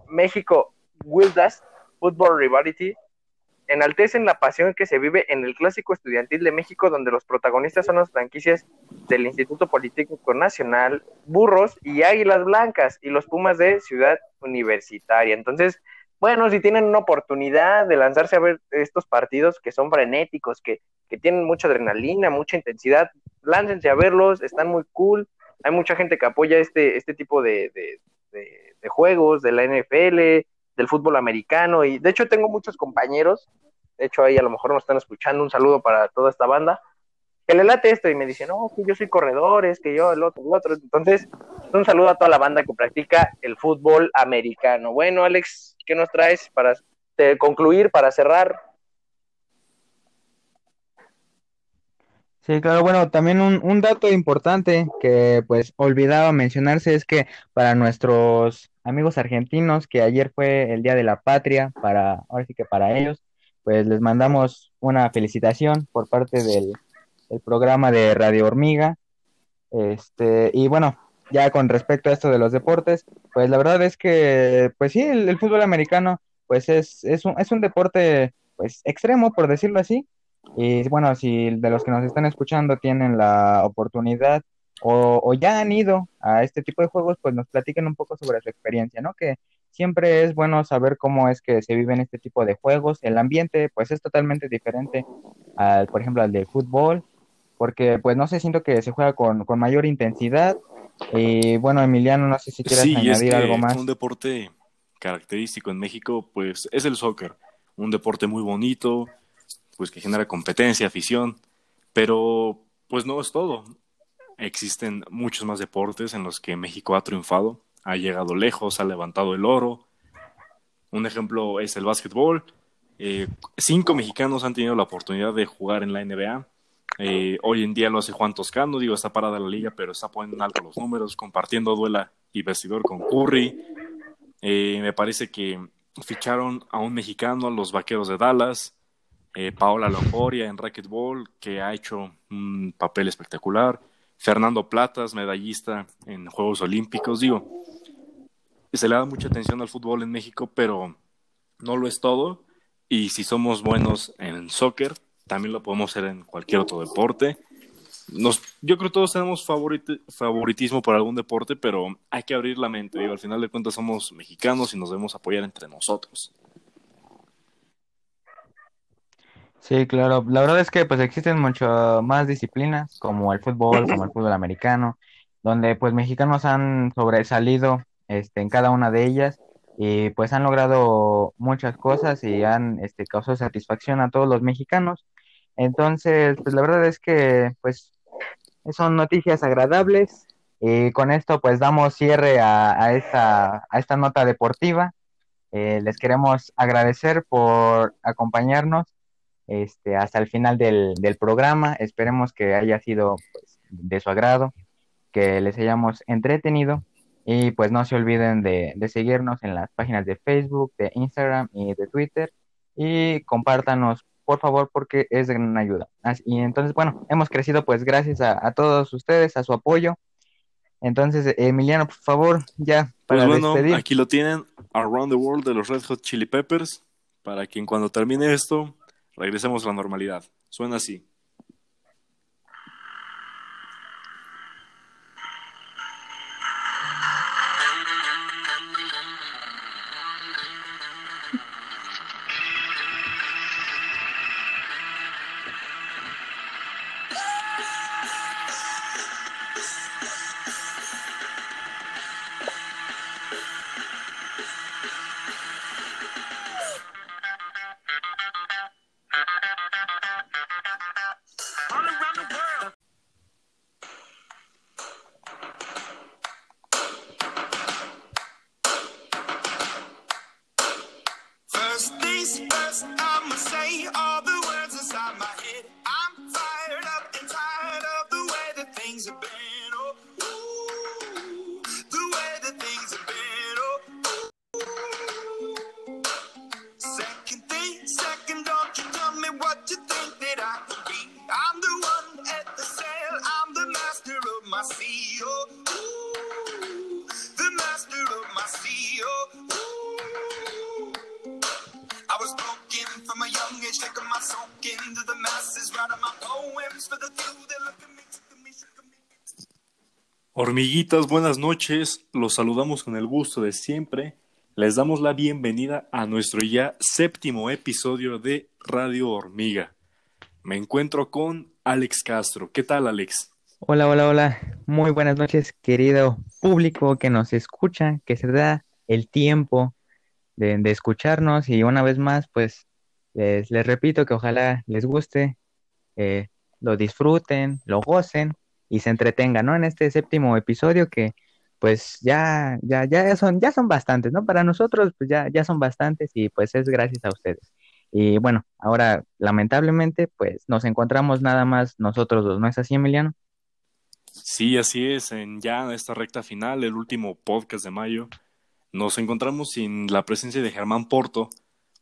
México Wildest Football Rivalry enaltecen la pasión que se vive en el clásico estudiantil de México, donde los protagonistas son las franquicias del Instituto Político Nacional, Burros y Águilas Blancas, y los Pumas de Ciudad Universitaria. Entonces, bueno, si tienen una oportunidad de lanzarse a ver estos partidos que son frenéticos, que, que tienen mucha adrenalina, mucha intensidad, láncense a verlos, están muy cool. Hay mucha gente que apoya este, este tipo de, de juegos, de la NFL, del fútbol americano y de hecho tengo muchos compañeros, de hecho ahí a lo mejor nos están escuchando, un saludo para toda esta banda, que le late esto y me dicen, no, que yo soy corredor, es que yo el otro, el otro. Entonces, un saludo a toda la banda que practica el fútbol americano. Bueno, Alex, ¿qué nos traes para concluir, para cerrar? Sí, claro, bueno, también un, un dato importante que pues olvidaba mencionarse es que para nuestros amigos argentinos, que ayer fue el Día de la Patria, para, ahora sí que para ellos, pues les mandamos una felicitación por parte del, programa de Radio Hormiga. Este, y bueno, ya con respecto a esto de los deportes, pues la verdad es que, pues sí, el, fútbol americano, pues es, es, un, es un deporte, pues extremo, por decirlo así. Y bueno, si de los que nos están escuchando tienen la oportunidad o, o, ya han ido a este tipo de juegos, pues nos platiquen un poco sobre su experiencia, ¿no? Que siempre es bueno saber cómo es que se viven este tipo de juegos. El ambiente, pues es totalmente diferente al, por ejemplo, al del fútbol, porque pues no sé, siento que se juega con, con mayor intensidad. Y bueno, Emiliano, no sé si quieres añadir algo más. Un deporte característico en México, pues es el soccer, un deporte muy bonito, pues que genera competencia, afición, pero pues no es todo existen muchos más deportes en los que México ha triunfado, ha llegado lejos, ha levantado el oro. Un ejemplo es el básquetbol. Eh, cinco mexicanos han tenido la oportunidad de jugar en la NBA. Eh, hoy en día lo hace Juan Toscano, digo, está parada la liga, pero está poniendo en alto los números, compartiendo duela y vestidor con Curry. Eh, me parece que ficharon a un mexicano, a los Vaqueros de Dallas, Paola Longoria en racquetball, que ha hecho un papel espectacular. Fernando Platas, medallista en Juegos Olímpicos. Digo, se le da mucha atención al fútbol en México, pero no lo es todo. Y si somos buenos en soccer, también lo podemos hacer en cualquier otro deporte. Yo creo que todos tenemos favoritismo por algún deporte, pero hay que abrir la mente. Digo, al final de cuentas somos mexicanos y nos debemos apoyar entre nosotros. Sí, claro. La verdad es que pues existen mucho más disciplinas como el fútbol, como el fútbol americano, donde pues mexicanos han sobresalido este, en cada una de ellas y pues han logrado muchas cosas y han este, causado satisfacción a todos los mexicanos. Entonces, pues la verdad es que pues son noticias agradables y con esto pues damos cierre a, esta, a esta nota deportiva. Eh, les queremos agradecer por acompañarnos este, hasta el final del, del programa. Esperemos que haya sido pues, de su agrado, que les hayamos entretenido y pues no se olviden de, de, seguirnos en las páginas de Facebook, de Instagram y de Twitter y compártanos por favor porque es de gran ayuda. Y entonces, bueno, hemos crecido pues gracias a, a todos ustedes, a su apoyo. Entonces, Emiliano, por favor, ya para pues bueno, aquí lo tienen, Around the World de los Red Hot Chili Peppers, para quien cuando termine esto regresemos a la normalidad. Suena así. Hormiguitas, buenas noches. Los saludamos con el gusto de siempre. Les damos la bienvenida a nuestro ya séptimo episodio de Radio Hormiga. Me encuentro con Alex Castro. ¿Qué tal, Alex? Hola, hola, hola. Muy buenas noches, querido público que nos escucha, que se da el tiempo de, escucharnos y una vez más, pues les, les repito que ojalá les guste, eh, lo disfruten, lo gocen y se entretengan, ¿no? En este séptimo episodio que pues ya, ya, ya son, ya son bastantes, ¿no? Para nosotros, pues ya, ya son bastantes y pues es gracias a ustedes. Y bueno, ahora lamentablemente, pues nos encontramos nada más nosotros dos, ¿no es así, Emiliano? Sí, así es. En ya esta recta final, el último podcast de mayo, nos encontramos sin la presencia de Germán Porto.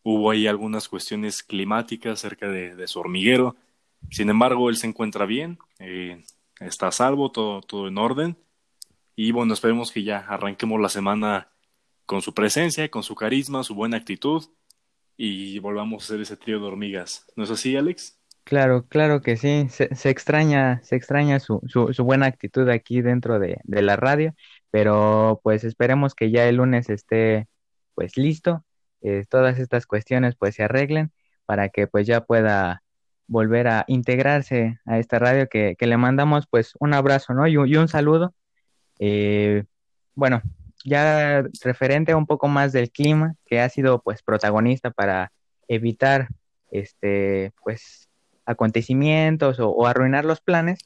Hubo ahí algunas cuestiones climáticas cerca de, de su hormiguero. Sin embargo, él se encuentra bien, eh, está a salvo, todo, todo en orden. Y bueno, esperemos que ya arranquemos la semana con su presencia, con su carisma, su buena actitud y volvamos a hacer ese trío de hormigas. ¿No es así, Alex? Claro, claro que sí. Se, extraña, se extraña su, su, su buena actitud aquí dentro de, de la radio, pero pues esperemos que ya el lunes esté pues listo, eh, todas estas cuestiones pues se arreglen para que pues ya pueda volver a integrarse a esta radio que, le mandamos pues un abrazo, ¿no? Y un, saludo. Eh, bueno, ya referente un poco más del clima, que ha sido pues protagonista para evitar este pues acontecimientos o, o arruinar los planes,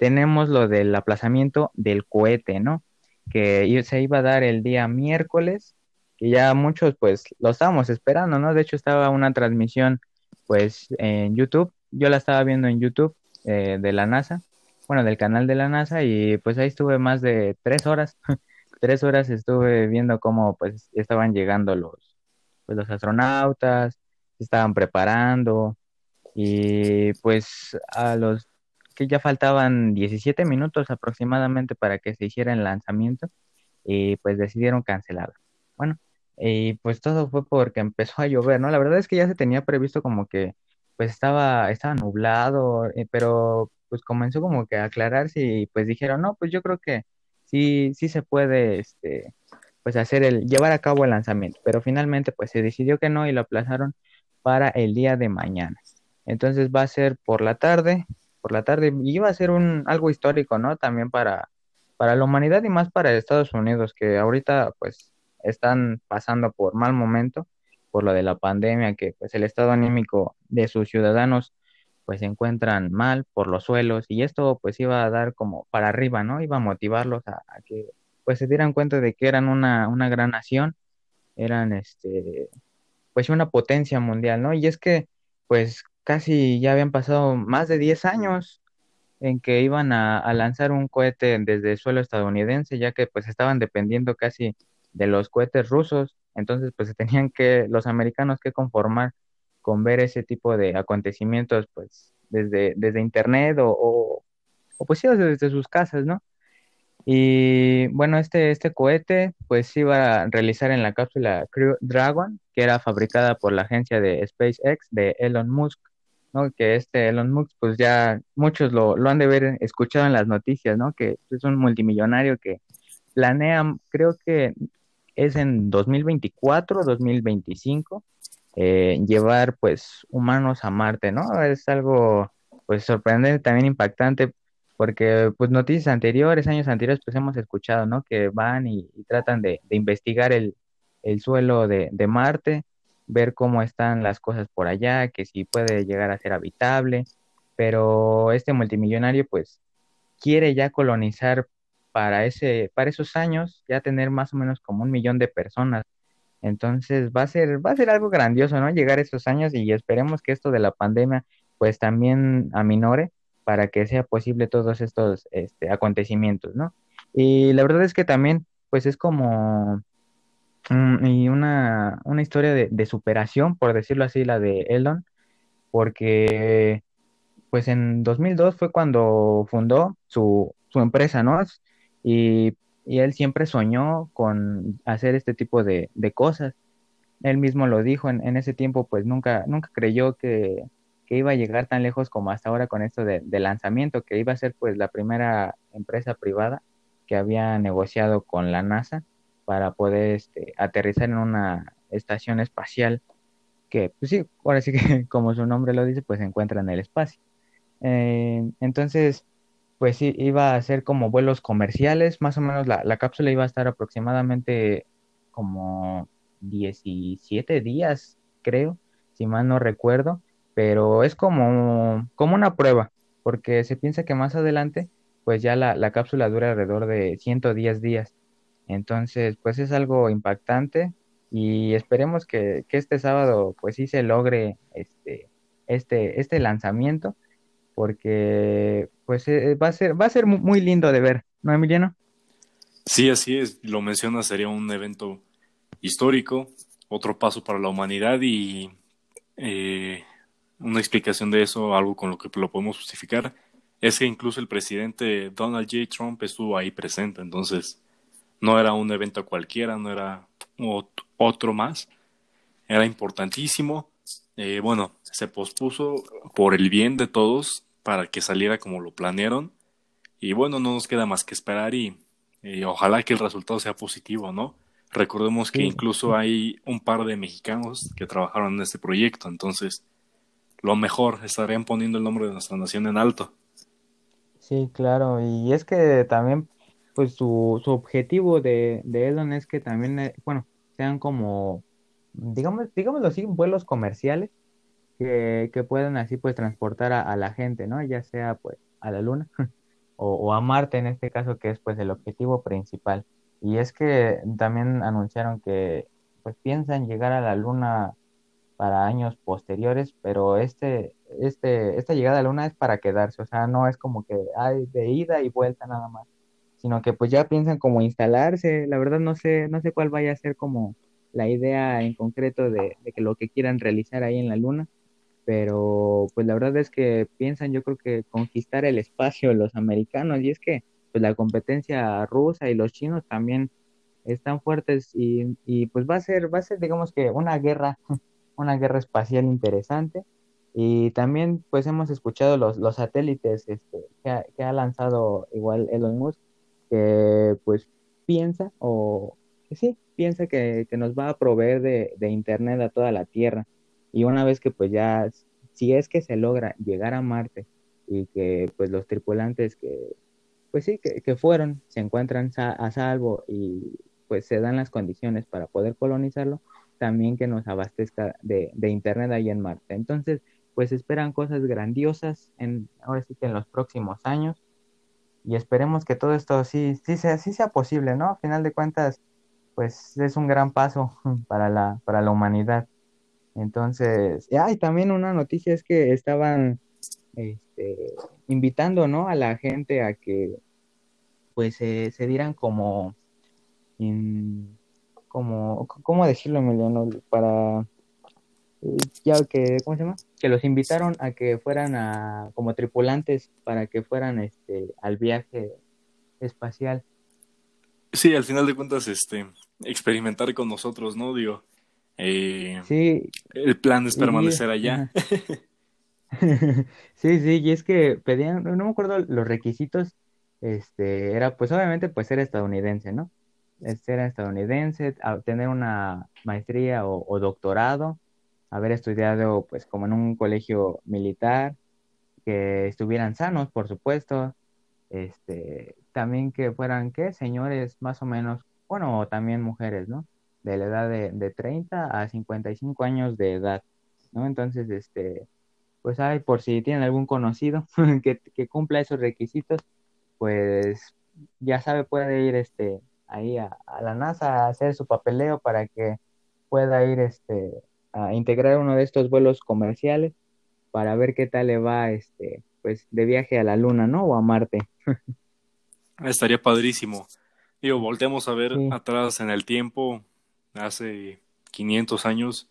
tenemos lo del aplazamiento del cohete, ¿no? Que se iba a dar el día miércoles, que ya muchos pues lo estábamos esperando, ¿no? De hecho estaba una transmisión pues en YouTube, yo la estaba viendo en YouTube eh, de la NASA, bueno, del canal de la NASA y pues ahí estuve más de tres horas, tres horas estuve viendo cómo pues estaban llegando los, pues, los astronautas, se estaban preparando y pues a los que ya faltaban 17 minutos aproximadamente para que se hiciera el lanzamiento y pues decidieron cancelarlo. Bueno, y pues todo fue porque empezó a llover, ¿no? La verdad es que ya se tenía previsto como que pues estaba, estaba nublado, eh, pero pues comenzó como que a aclararse y pues dijeron, no, pues yo creo que sí, sí se puede, este, pues hacer el, llevar a cabo el lanzamiento, pero finalmente pues se decidió que no y lo aplazaron para el día de mañana. Entonces va a ser por la tarde, por la tarde, y iba a ser un, algo histórico, ¿no? También para, para la humanidad y más para Estados Unidos, que ahorita pues están pasando por mal momento por lo de la pandemia, que pues el estado anímico de sus ciudadanos pues se encuentran mal por los suelos y esto pues iba a dar como para arriba, ¿no? Iba a motivarlos a, que pues se dieran cuenta de que eran una, una gran nación, eran este pues una potencia mundial, ¿no? Y es que pues casi ya habían pasado más de 10 años en que iban a, a lanzar un cohete desde el suelo estadounidense, ya que pues estaban dependiendo casi de los cohetes rusos, entonces pues se tenían que los americanos que conformar con ver ese tipo de acontecimientos pues desde, desde internet o, o, pues sí, desde sus casas, ¿no? Y bueno, este, este cohete pues se iba a realizar en la cápsula Crew Dragon, que era fabricada por la agencia de SpaceX de Elon Musk, ¿no? Que este Elon Musk pues ya muchos lo, lo han de ver escuchado en las noticias, ¿no? Que es un multimillonario que planea, creo que es en 2024, 2025, eh, llevar pues humanos a Marte, ¿no? Es algo pues sorprendente, también impactante, porque pues noticias anteriores, años anteriores, pues hemos escuchado, ¿no? Que van y, tratan de, de, investigar el, el suelo de, de, Marte, ver cómo están las cosas por allá, que si puede llegar a ser habitable, pero este multimillonario pues quiere ya colonizar para ese, para esos años, ya tener más o menos como un millón de personas. Entonces va a ser, va a ser algo grandioso, ¿no? Llegar esos años y esperemos que esto de la pandemia pues también aminore para que sea posible todos estos este, acontecimientos, ¿no? Y la verdad es que también, pues es como um, y una, una historia de, de, superación, por decirlo así, la de Elon, porque pues en 2002 fue cuando fundó su, su empresa, ¿no? Y, él siempre soñó con hacer este tipo de, cosas. Él mismo lo dijo en, ese tiempo, pues nunca, nunca creyó que, que iba a llegar tan lejos como hasta ahora con esto de, de lanzamiento, que iba a ser pues la primera empresa privada que había negociado con la NASA para poder este, aterrizar en una estación espacial que, pues sí, ahora sí que como su nombre lo dice, pues se encuentra en el espacio. Eh, entonces, pues iba a ser como vuelos comerciales, más o menos la, la cápsula iba a estar aproximadamente como 17 días, creo, si mal no recuerdo, pero es como, como una prueba, porque se piensa que más adelante, pues ya la, la cápsula dura alrededor de 110 días. Entonces, pues es algo impactante y esperemos que, que este sábado, pues sí se logre este, este, este lanzamiento, porque pues eh, va a ser, va a ser mu- muy lindo de ver, ¿no, Emiliano? Sí, así es, lo menciona, sería un evento histórico, otro paso para la humanidad y eh, una explicación de eso, algo con lo que lo podemos justificar, es que incluso el presidente Donald J. Trump estuvo ahí presente, entonces no era un evento cualquiera, no era ot- otro más, era importantísimo. Eh, bueno, se pospuso por el bien de todos para que saliera como lo planearon y bueno, no nos queda más que esperar y y ojalá que el resultado sea positivo, ¿no? Recordemos que incluso hay un par de mexicanos que trabajaron en este proyecto, entonces lo mejor estarían poniendo el nombre de nuestra nación en alto. Sí, claro, y es que también, pues su, su objetivo de, de Elon es que también, eh, bueno, sean como, digamos, digámoslo así, vuelos comerciales que, que puedan así pues transportar a, la gente, ¿no? Ya sea pues a la Luna o, o a Marte en este caso, que es pues el objetivo principal. Y es que también anunciaron que pues piensan llegar a la Luna para años posteriores, pero este, este, esta llegada a la Luna es para quedarse, o sea, no es como que hay de ida y vuelta nada más, sino que pues ya piensan como instalarse, la verdad no sé, no sé cuál vaya a ser como la idea en concreto de, de que lo que quieran realizar ahí en la Luna, pero pues la verdad es que piensan yo creo que conquistar el espacio los americanos, y es que pues la competencia rusa y los chinos también están fuertes y, y pues va a ser, va a ser digamos que una guerra una guerra espacial interesante. Y también pues hemos escuchado los, los satélites este, que, ha, lanzado igual Elon Musk, que pues piensa o que sí, piensa que, que nos va a proveer de, de, internet a toda la Tierra. Y una vez que pues ya, si es que se logra llegar a Marte y que pues los tripulantes que pues sí, que, que fueron, se encuentran a salvo y pues se dan las condiciones para poder colonizarlo, también que nos abastezca de, de, internet ahí en Marte. Entonces, pues esperan cosas grandiosas en, ahora sí que en los próximos años y esperemos que todo esto sí, sí, sea, sí sea posible, ¿no? A final de cuentas, pues es un gran paso para la, para la humanidad. Entonces, ah, y también una noticia es que estaban este, invitando, ¿no? A la gente a que pues eh, se dieran como... Como, ¿cómo decirlo, Emiliano? Para, ya que, ¿cómo se llama? Que los invitaron a que fueran a, como tripulantes para que fueran este, al viaje espacial. Sí, al final de cuentas, este, experimentar con nosotros, ¿no? Digo, eh, sí. El plan es permanecer y, allá. sí, sí, y es que pedían, no me acuerdo los requisitos, este, era, pues obviamente, pues ser estadounidense, ¿no? ser estadounidense, tener una maestría o, o, doctorado, haber estudiado pues como en un colegio militar, que estuvieran sanos, por supuesto, este, también que fueran, ¿qué? Señores más o menos, bueno, también mujeres, ¿no? De la edad de, de 30 a 55 años de edad, ¿no? Entonces, este, pues hay, por si tienen algún conocido que, que cumpla esos requisitos, pues ya sabe, puede ir, este, ahí a, a, la NASA a hacer su papeleo para que pueda ir este a integrar uno de estos vuelos comerciales para ver qué tal le va este pues de viaje a la luna, ¿no? O a Marte. Estaría padrísimo. Digo, volteamos a ver sí. atrás en el tiempo, hace 500 años,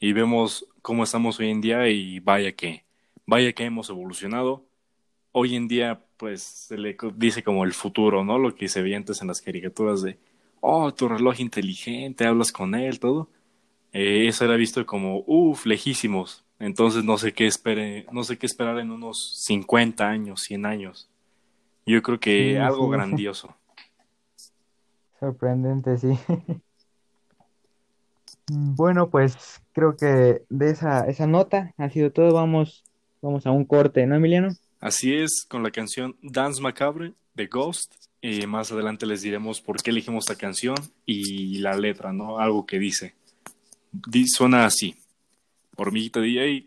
y vemos cómo estamos hoy en día y vaya que, vaya que hemos evolucionado. Hoy en día pues se le dice como el futuro, ¿no? Lo que se veía antes en las caricaturas de, oh, tu reloj inteligente, hablas con él, todo. eh, eso era visto como, uff, lejísimos. Entonces no sé qué espere, no sé qué esperar en unos 50 años, 100 años. Yo creo que Sí, algo sí. grandioso. Sorprendente, sí. Bueno, pues creo que de esa, esa nota ha sido todo. Vamos, vamos a un corte, ¿no, Emiliano? Así es, con la canción Dance Macabre de Ghost. Y más adelante les diremos por qué elegimos esta canción y la letra, ¿no? Algo que dice. Di- suena así. Hormiguita DJ,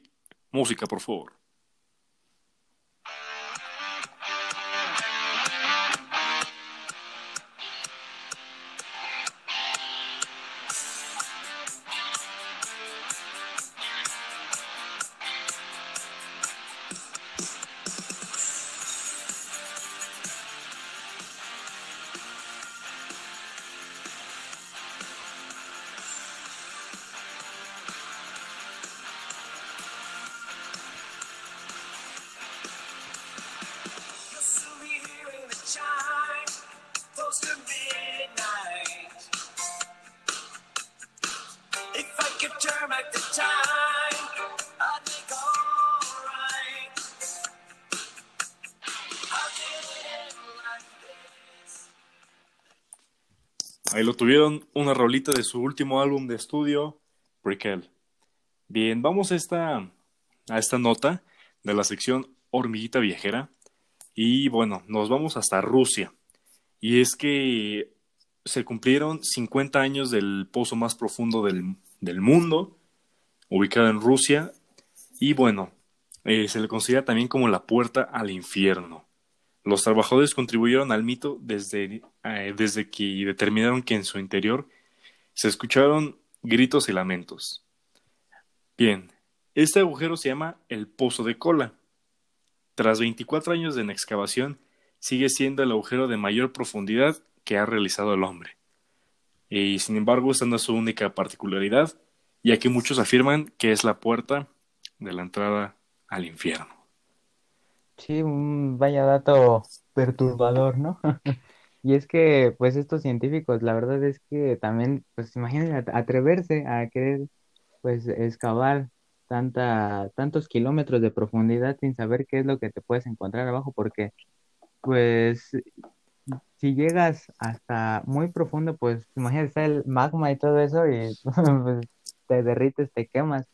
música, por favor. Ahí lo tuvieron, una rolita de su último álbum de estudio, Brickell. Bien, vamos a esta, a esta nota de la sección Hormiguita Viajera. Y bueno, nos vamos hasta Rusia. Y es que se cumplieron 50 años del pozo más profundo del, del mundo, ubicado en Rusia. Y bueno, eh, se le considera también como la puerta al infierno. Los trabajadores contribuyeron al mito desde, eh, desde que determinaron que en su interior se escucharon gritos y lamentos. Bien, este agujero se llama el Pozo de Cola. Tras 24 años de excavación, sigue siendo el agujero de mayor profundidad que ha realizado el hombre. Y sin embargo, esta no es su única particularidad, ya que muchos afirman que es la puerta de la entrada al infierno. Sí, un vaya dato perturbador, ¿no? Y es que, pues, estos científicos, la verdad es que también, pues, imagínense at- atreverse a querer, pues, excavar tanta, tantos kilómetros de profundidad sin saber qué es lo que te puedes encontrar abajo, porque, pues, si llegas hasta muy profundo, pues, imagínate, está el magma y todo eso y pues, te derrites, te quemas.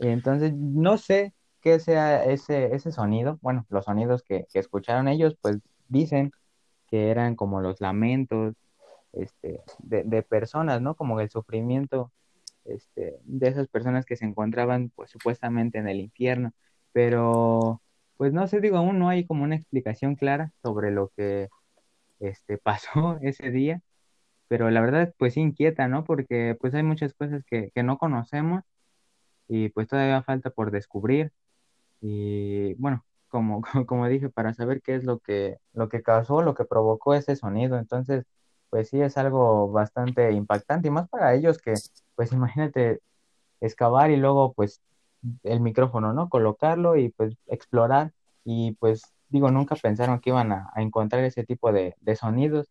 Y entonces, no sé qué sea ese, ese sonido. Bueno, los sonidos que, que escucharon ellos, pues dicen que eran como los lamentos este, de, de personas, ¿no? Como el sufrimiento este, de esas personas que se encontraban, pues supuestamente en el infierno. Pero, pues no sé, digo, aún no hay como una explicación clara sobre lo que este, pasó ese día. Pero la verdad, pues inquieta, ¿no? Porque pues hay muchas cosas que, que no conocemos y pues todavía falta por descubrir. Y bueno, como, como dije, para saber qué es lo que, lo que causó, lo que provocó ese sonido. Entonces, pues sí es algo bastante impactante y más para ellos que, pues imagínate excavar y luego pues el micrófono, ¿no? Colocarlo y pues explorar y pues digo, nunca pensaron que iban a, encontrar ese tipo de, de sonidos.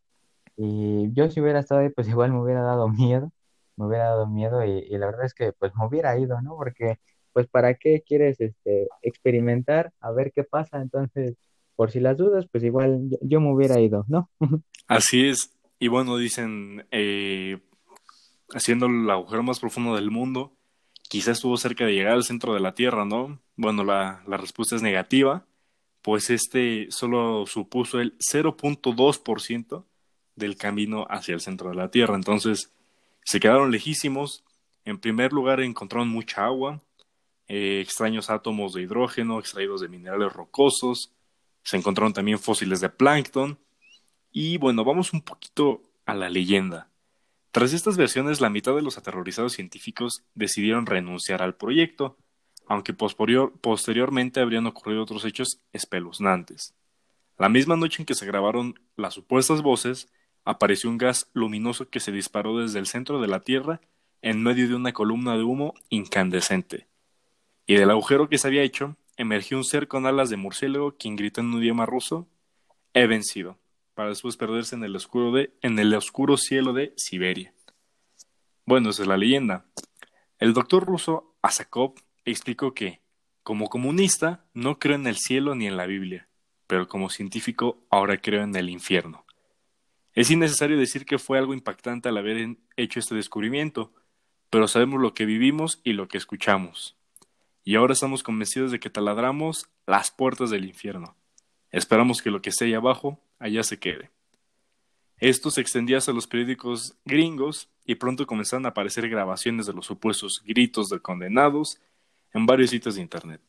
Y yo si hubiera estado ahí, pues igual me hubiera dado miedo, me hubiera dado miedo y, y la verdad es que pues me hubiera ido, ¿no? Porque pues para qué quieres este, experimentar, a ver qué pasa, entonces por si las dudas, pues igual yo, me hubiera ido, ¿no? Así es. Y bueno, dicen, eh, haciendo el agujero más profundo del mundo, quizás estuvo cerca de llegar al centro de la Tierra, ¿no? Bueno, la, la respuesta es negativa, pues este solo supuso el 0.2% del camino hacia el centro de la Tierra. Entonces, se quedaron lejísimos. En primer lugar, encontraron mucha agua, eh, extraños átomos de hidrógeno extraídos de minerales rocosos. Se encontraron también fósiles de plancton. Y bueno, vamos un poquito a la leyenda. Tras estas versiones, la mitad de los aterrorizados científicos decidieron renunciar al proyecto, aunque posterior, posteriormente habrían ocurrido otros hechos espeluznantes. La misma noche en que se grabaron las supuestas voces, apareció un gas luminoso que se disparó desde el centro de la Tierra en medio de una columna de humo incandescente. Y del agujero que se había hecho, emergió un ser con alas de murciélago quien gritó en un idioma ruso, he vencido, para después perderse en el oscuro, de, en el oscuro cielo de Siberia. Bueno, esa es la leyenda. El doctor ruso Asakov explicó que, como comunista, no creo en el cielo ni en la Biblia, pero como científico ahora creo en el infierno. Es innecesario decir que fue algo impactante al haber hecho este descubrimiento, pero sabemos lo que vivimos y lo que escuchamos. Y ahora estamos convencidos de que taladramos las puertas del infierno. Esperamos que lo que esté ahí abajo, allá se quede. Esto se extendía hasta los periódicos gringos y pronto comenzaron a aparecer grabaciones de los supuestos gritos de condenados en varios sitios de Internet.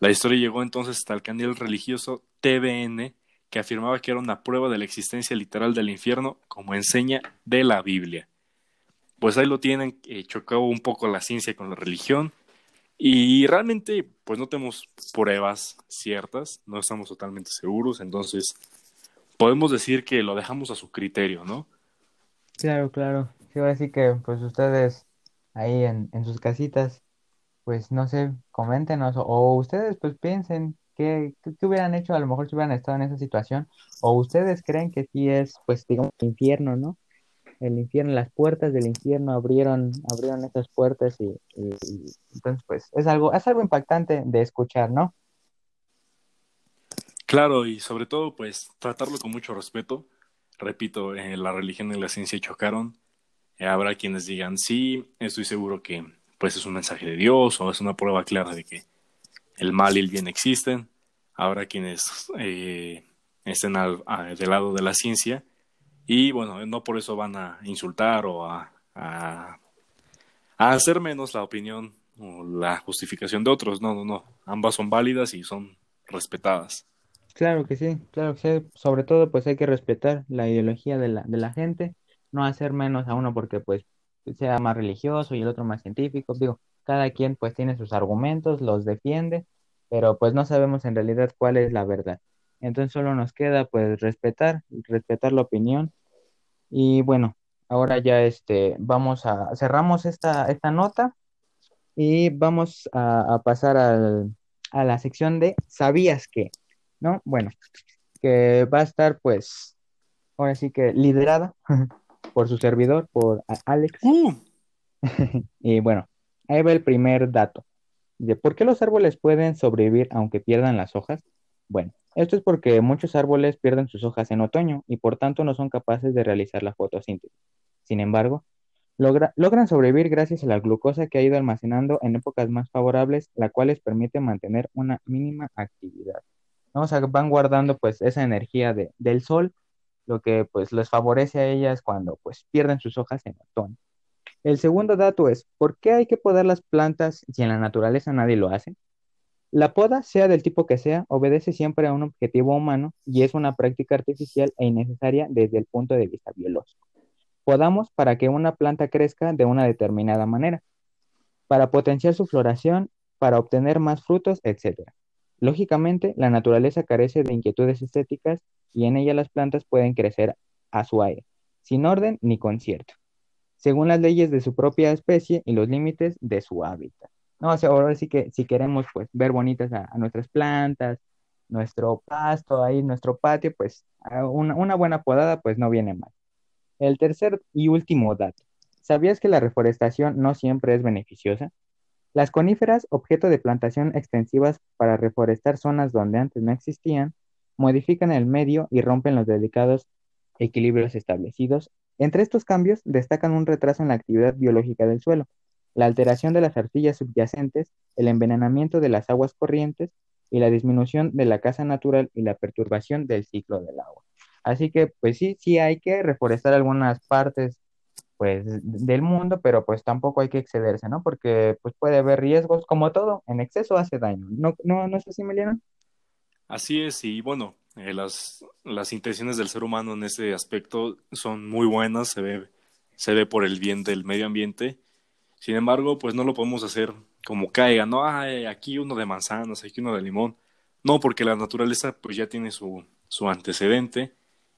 La historia llegó entonces hasta el canal religioso TVN, que afirmaba que era una prueba de la existencia literal del infierno como enseña de la Biblia. Pues ahí lo tienen, eh, chocó un poco la ciencia con la religión y realmente pues no tenemos pruebas ciertas, no estamos totalmente seguros, entonces podemos decir que lo dejamos a su criterio, ¿no? Claro, claro. Sí, ahora sí que pues ustedes ahí en, en sus casitas, pues no sé, coméntenos o, o ustedes pues piensen qué, qué, qué hubieran hecho a lo mejor si hubieran estado en esa situación o ustedes creen que sí es pues digamos infierno, ¿no? El infierno, las puertas del infierno abrieron, abrieron esas puertas y, entonces pues es algo, es algo impactante de escuchar, ¿no? Claro, y sobre todo pues tratarlo con mucho respeto. Repito, eh, la religión y la ciencia chocaron. Eh, habrá quienes digan, sí, estoy seguro que pues es un mensaje de Dios o es una prueba clara de que el mal y el bien existen. Habrá quienes eh, estén al, del lado de la ciencia y bueno, no por eso van a insultar o a, a, hacer menos la opinión o la justificación de otros. No, no, no. Ambas son válidas y son respetadas. Claro que sí, claro que sí. Sobre todo, pues hay que respetar la ideología de la, de la gente, no hacer menos a uno porque pues sea más religioso y el otro más científico. Digo, cada quien pues tiene sus argumentos, los defiende, pero pues no sabemos en realidad cuál es la verdad. Entonces solo nos queda pues respetar, respetar la opinión. Y bueno, ahora ya este, vamos a, cerramos esta, esta nota y vamos a, a pasar al, a la sección de ¿Sabías qué? ¿No? Bueno, que va a estar pues, ahora sí que liderada por su servidor, por Alex. ¡Uh! Y bueno, ahí va el primer dato. De por qué los árboles pueden sobrevivir aunque pierdan las hojas. Bueno, esto es porque muchos árboles pierden sus hojas en otoño y por tanto no son capaces de realizar la fotosíntesis. Sin embargo, logra- logran sobrevivir gracias a la glucosa que ha ido almacenando en épocas más favorables, la cual les permite mantener una mínima actividad. ¿no? O sea, van guardando pues esa energía de- del sol, lo que pues les favorece a ellas cuando pues pierden sus hojas en otoño. El segundo dato es, ¿por qué hay que podar las plantas si en la naturaleza nadie lo hace? La poda, sea del tipo que sea, obedece siempre a un objetivo humano y es una práctica artificial e innecesaria desde el punto de vista biológico. Podamos para que una planta crezca de una determinada manera, para potenciar su floración, para obtener más frutos, etc. Lógicamente, la naturaleza carece de inquietudes estéticas y en ella las plantas pueden crecer a su aire, sin orden ni concierto según las leyes de su propia especie y los límites de su hábitat. No, o sea, ahora sí que si queremos pues ver bonitas a, nuestras plantas, nuestro pasto ahí, nuestro patio, pues una buena podada pues no viene mal. El tercer y último dato. ¿Sabías que la reforestación no siempre es beneficiosa? Las coníferas, objeto de plantación extensivas para reforestar zonas donde antes no existían, modifican el medio y rompen los delicados equilibrios establecidos entre estos cambios destacan un retraso en la actividad biológica del suelo, la alteración de las arcillas subyacentes, el envenenamiento de las aguas corrientes y la disminución de la casa natural y la perturbación del ciclo del agua. Así que, pues sí, sí hay que reforestar algunas partes pues del mundo, pero pues tampoco hay que excederse, ¿no? Porque pues puede haber riesgos, como todo, en exceso hace daño. ¿No, no, no es así, Emiliano? Así es, y bueno, eh, las, las intenciones del ser humano en ese aspecto son muy buenas, se ve, se ve por el bien del medio ambiente. Sin embargo, pues no lo podemos hacer como caiga, ¿no? Ay, aquí uno de manzanas, aquí uno de limón. No, porque la naturaleza pues ya tiene su, su antecedente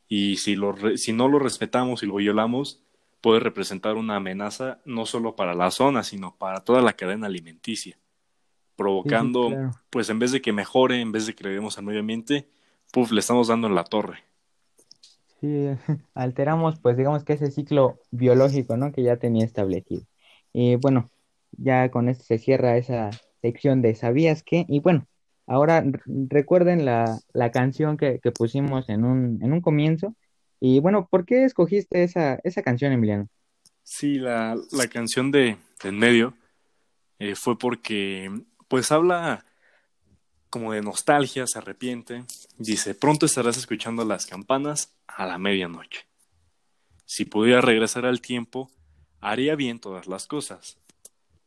y si, lo, si no lo respetamos y lo violamos, puede representar una amenaza no solo para la zona, sino para toda la cadena alimenticia, provocando, Sí, sí, claro. pues en vez de que mejore, en vez de que le demos al medio ambiente, puf, le estamos dando en la torre. Sí, alteramos, pues digamos que ese ciclo biológico, ¿no? Que ya tenía establecido. Y bueno, ya con esto se cierra esa sección de ¿Sabías qué? Y bueno, ahora recuerden la, la canción que, que pusimos en un, en un comienzo. Y bueno, ¿por qué escogiste esa, esa canción, Emiliano? Sí, la, la canción de, de en medio eh, fue porque, pues habla como de nostalgia, se arrepiente. Dice, pronto estarás escuchando las campanas a la medianoche. Si pudiera regresar al tiempo, haría bien todas las cosas.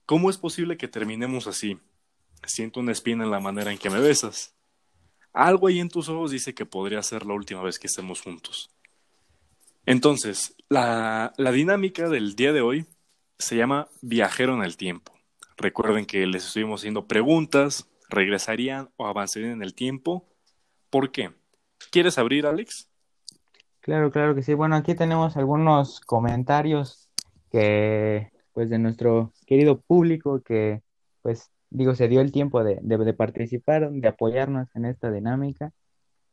¿Cómo es posible que terminemos así? Siento una espina en la manera en que me besas. Algo ahí en tus ojos dice que podría ser la última vez que estemos juntos. Entonces, la, la dinámica del día de hoy se llama Viajero en el Tiempo. Recuerden que les estuvimos haciendo preguntas, regresarían o avanzarían en el tiempo. ¿Por qué? ¿Quieres abrir, Alex? Claro, claro que sí. Bueno, aquí tenemos algunos comentarios que, pues, de nuestro querido público que, pues, digo, se dio el tiempo de, de, de participar, de apoyarnos en esta dinámica.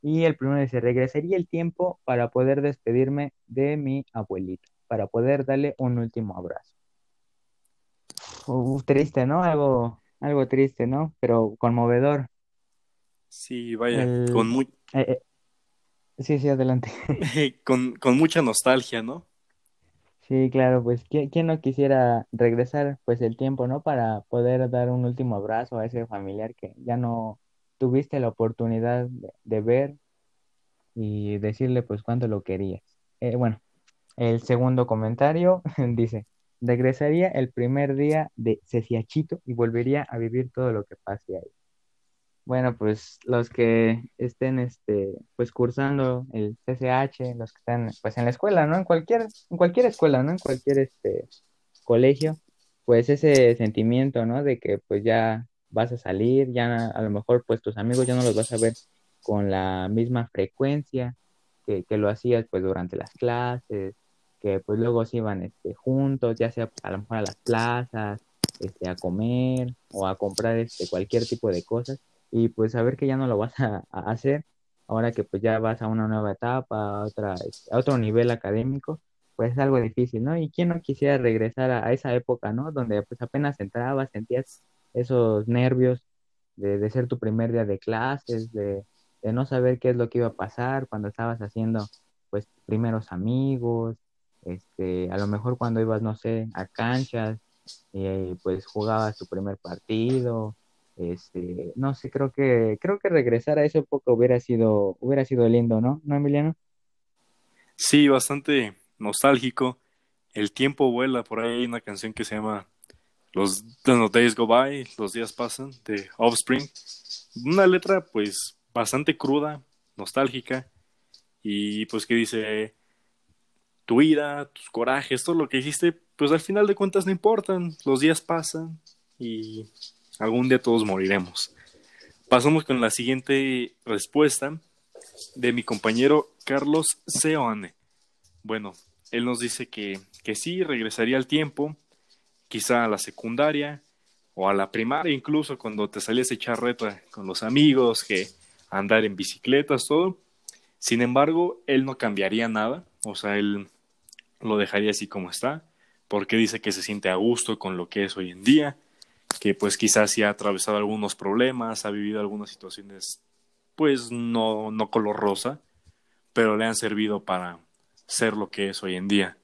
Y el primero dice, regresaría el tiempo para poder despedirme de mi abuelito, para poder darle un último abrazo. Uf, triste, ¿no? Algo, algo triste, ¿no? Pero conmovedor. Sí, vaya, El- con, mu- Eh, eh, sí, sí, adelante. con, con mucha nostalgia, ¿no? Sí, claro, pues ¿quién, no quisiera regresar pues el tiempo, ¿no? Para poder dar un último abrazo a ese familiar que ya no tuviste la oportunidad de, de ver y decirle pues cuánto lo querías. Eh, bueno, el segundo comentario dice, regresaría el primer día de Ceciachito y volvería a vivir todo lo que pase ahí. Bueno, pues los que estén este, pues cursando el CCH, los que están pues en la escuela, ¿no? En cualquier, en cualquier escuela, ¿no? En cualquier este colegio, pues ese sentimiento, ¿no? De que pues ya vas a salir, ya a lo mejor pues tus amigos ya no los vas a ver con la misma frecuencia que, que lo hacías pues durante las clases, que pues luego se iban este, juntos, ya sea a lo mejor a las plazas, este, a comer o a comprar este, cualquier tipo de cosas y pues saber que ya no lo vas a, hacer ahora que pues ya vas a una nueva etapa, a, otra, a otro nivel académico, pues es algo difícil, ¿no? Y quién no quisiera regresar a, a esa época, ¿no? Donde pues apenas entrabas, sentías esos nervios de, de ser tu primer día de clases, de, de no saber qué es lo que iba a pasar cuando estabas haciendo pues primeros amigos, este, a lo mejor cuando ibas, no sé, a canchas, y pues jugabas tu primer partido, este, no sé, creo que, creo que regresar a esa época hubiera sido, hubiera sido lindo, ¿no? ¿No, Emiliano? Sí, bastante nostálgico. El tiempo vuela, por ahí hay una canción que se llama Los, los Days Go By, Los Días Pasan, de Offspring. Una letra pues bastante cruda, nostálgica, y pues que dice, tu vida, tus corajes, todo lo que hiciste, pues al final de cuentas no importan, los días pasan y algún día todos moriremos. Pasamos con la siguiente respuesta de mi compañero Carlos Seoane. Bueno, él nos dice que, que sí, regresaría al tiempo, quizá a la secundaria o a la primaria, incluso cuando te salías a echar reta con los amigos, que andar en bicicletas, todo. Sin embargo, él no cambiaría nada, o sea, él lo dejaría así como está, porque dice que se siente a gusto con lo que es hoy en día, que pues quizás sí ha atravesado algunos problemas, ha vivido algunas situaciones pues no, no color rosa, pero le han servido para ser lo que es hoy en día.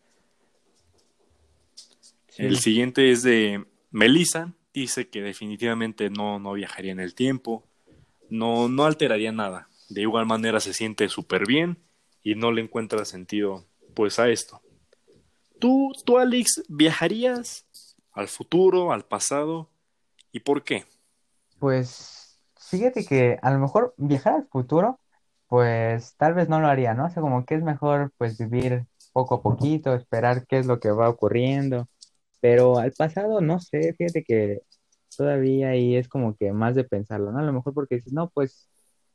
Sí. El siguiente es de Melissa, dice que definitivamente no, no viajaría en el tiempo, no, no alteraría nada, de igual manera se siente súper bien y no le encuentra sentido pues a esto. ¿Tú, tú, Alex, viajarías al futuro, al pasado? ¿Y por qué? Pues fíjate que a lo mejor viajar al futuro, pues tal vez no lo haría, ¿no? O sea, como que es mejor pues vivir poco a poquito, esperar qué es lo que va ocurriendo, pero al pasado no sé, fíjate que todavía ahí es como que más de pensarlo, ¿no? A lo mejor porque dices, no, pues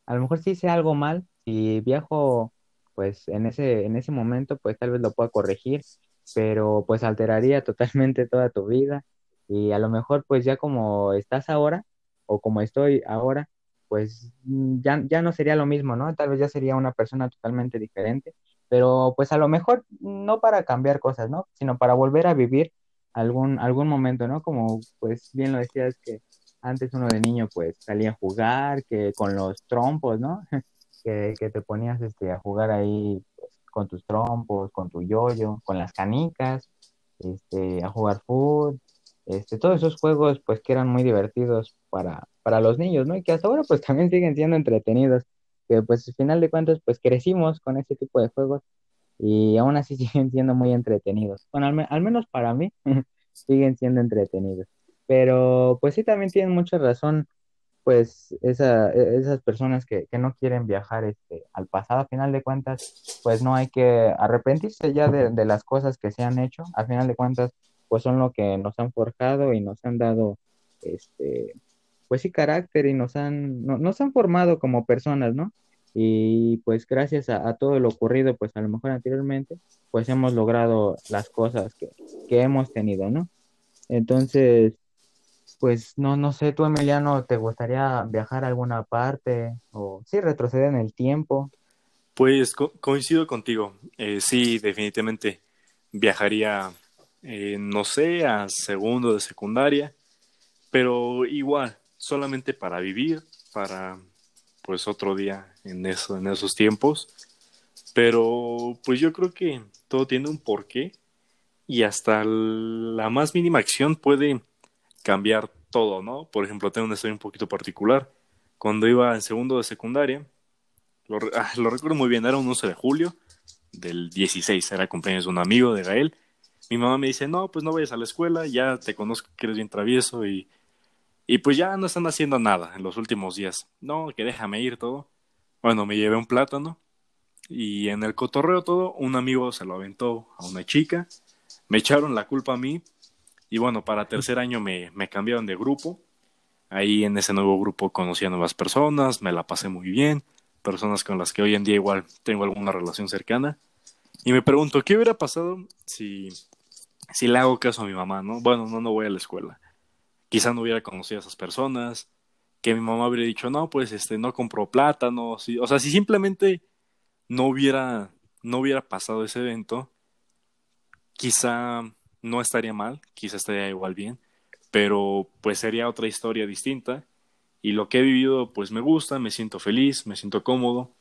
a lo mejor sí hice algo mal, si viajo pues en ese, en ese momento, pues tal vez lo pueda corregir, pero pues alteraría totalmente toda tu vida y a lo mejor pues ya como estás ahora o como estoy ahora, pues mm, ya, ya no sería lo mismo, ¿no? Tal vez ya sería una persona totalmente diferente, pero pues a lo mejor no para cambiar cosas, ¿no? Sino para volver a vivir algún, algún momento, ¿no? Como pues bien lo decías que antes uno de niño pues salía a jugar, que con los trompos, ¿no? que, que te ponías este, a jugar ahí pues, con tus trompos, con tu yoyo, con las canicas, este, a jugar fútbol, este, todos esos juegos pues que eran muy divertidos para, para los niños, ¿no? Y que hasta ahora pues también siguen siendo entretenidos, que pues al final de cuentas pues crecimos con ese tipo de juegos y aún así siguen siendo muy entretenidos. Bueno, al, me- al menos para mí siguen siendo entretenidos. Pero pues sí, también tienen mucha razón, pues esa, e- esas personas que, que no quieren viajar este, al pasado, a final de cuentas, pues no hay que arrepentirse ya de, de las cosas que se han hecho. A final de cuentas, pues son lo que nos han forjado y nos han dado, este, pues sí, carácter y nos han, no- nos han formado como personas, ¿no? Y pues gracias a, todo lo ocurrido, pues a lo mejor anteriormente, pues hemos logrado las cosas que, que hemos tenido, ¿no? Entonces, pues no, no sé, tú Emiliano, ¿te gustaría viajar a alguna parte o sí, retroceder en el tiempo? Pues co- coincido contigo. Eh, sí, definitivamente viajaría, eh, no sé, a segundo de secundaria, pero igual, solamente para vivir, para pues otro día en eso, en esos tiempos. Pero pues yo creo que todo tiene un porqué y hasta la más mínima acción puede cambiar todo, ¿no? Por ejemplo, tengo una historia un poquito particular. Cuando iba en segundo de secundaria, lo, ah, lo recuerdo muy bien, era un 11 de julio del 16, era cumpleaños de un amigo de Gael. Mi mamá me dice, no, pues no vayas a la escuela, ya te conozco que eres bien travieso y, y pues ya no están haciendo nada en los últimos días. No, que déjame ir todo. Bueno, me llevé un plátano y en el cotorreo todo, un amigo se lo aventó a una chica, me echaron la culpa a mí y bueno, para tercer año me, me cambiaron de grupo. Ahí en ese nuevo grupo conocí a nuevas personas, me la pasé muy bien, personas con las que hoy en día igual tengo alguna relación cercana. Y me pregunto, ¿qué hubiera pasado si, si le hago caso a mi mamá, no? Bueno, no, no voy a la escuela. Quizá no hubiera conocido a esas personas, que mi mamá hubiera dicho, no, pues este, no compró plátano. sí". O sea, si simplemente no hubiera, no hubiera pasado ese evento, quizá no estaría mal, quizá estaría igual bien, pero pues sería otra historia distinta. Y lo que he vivido, pues me gusta, me siento feliz, me siento cómodo.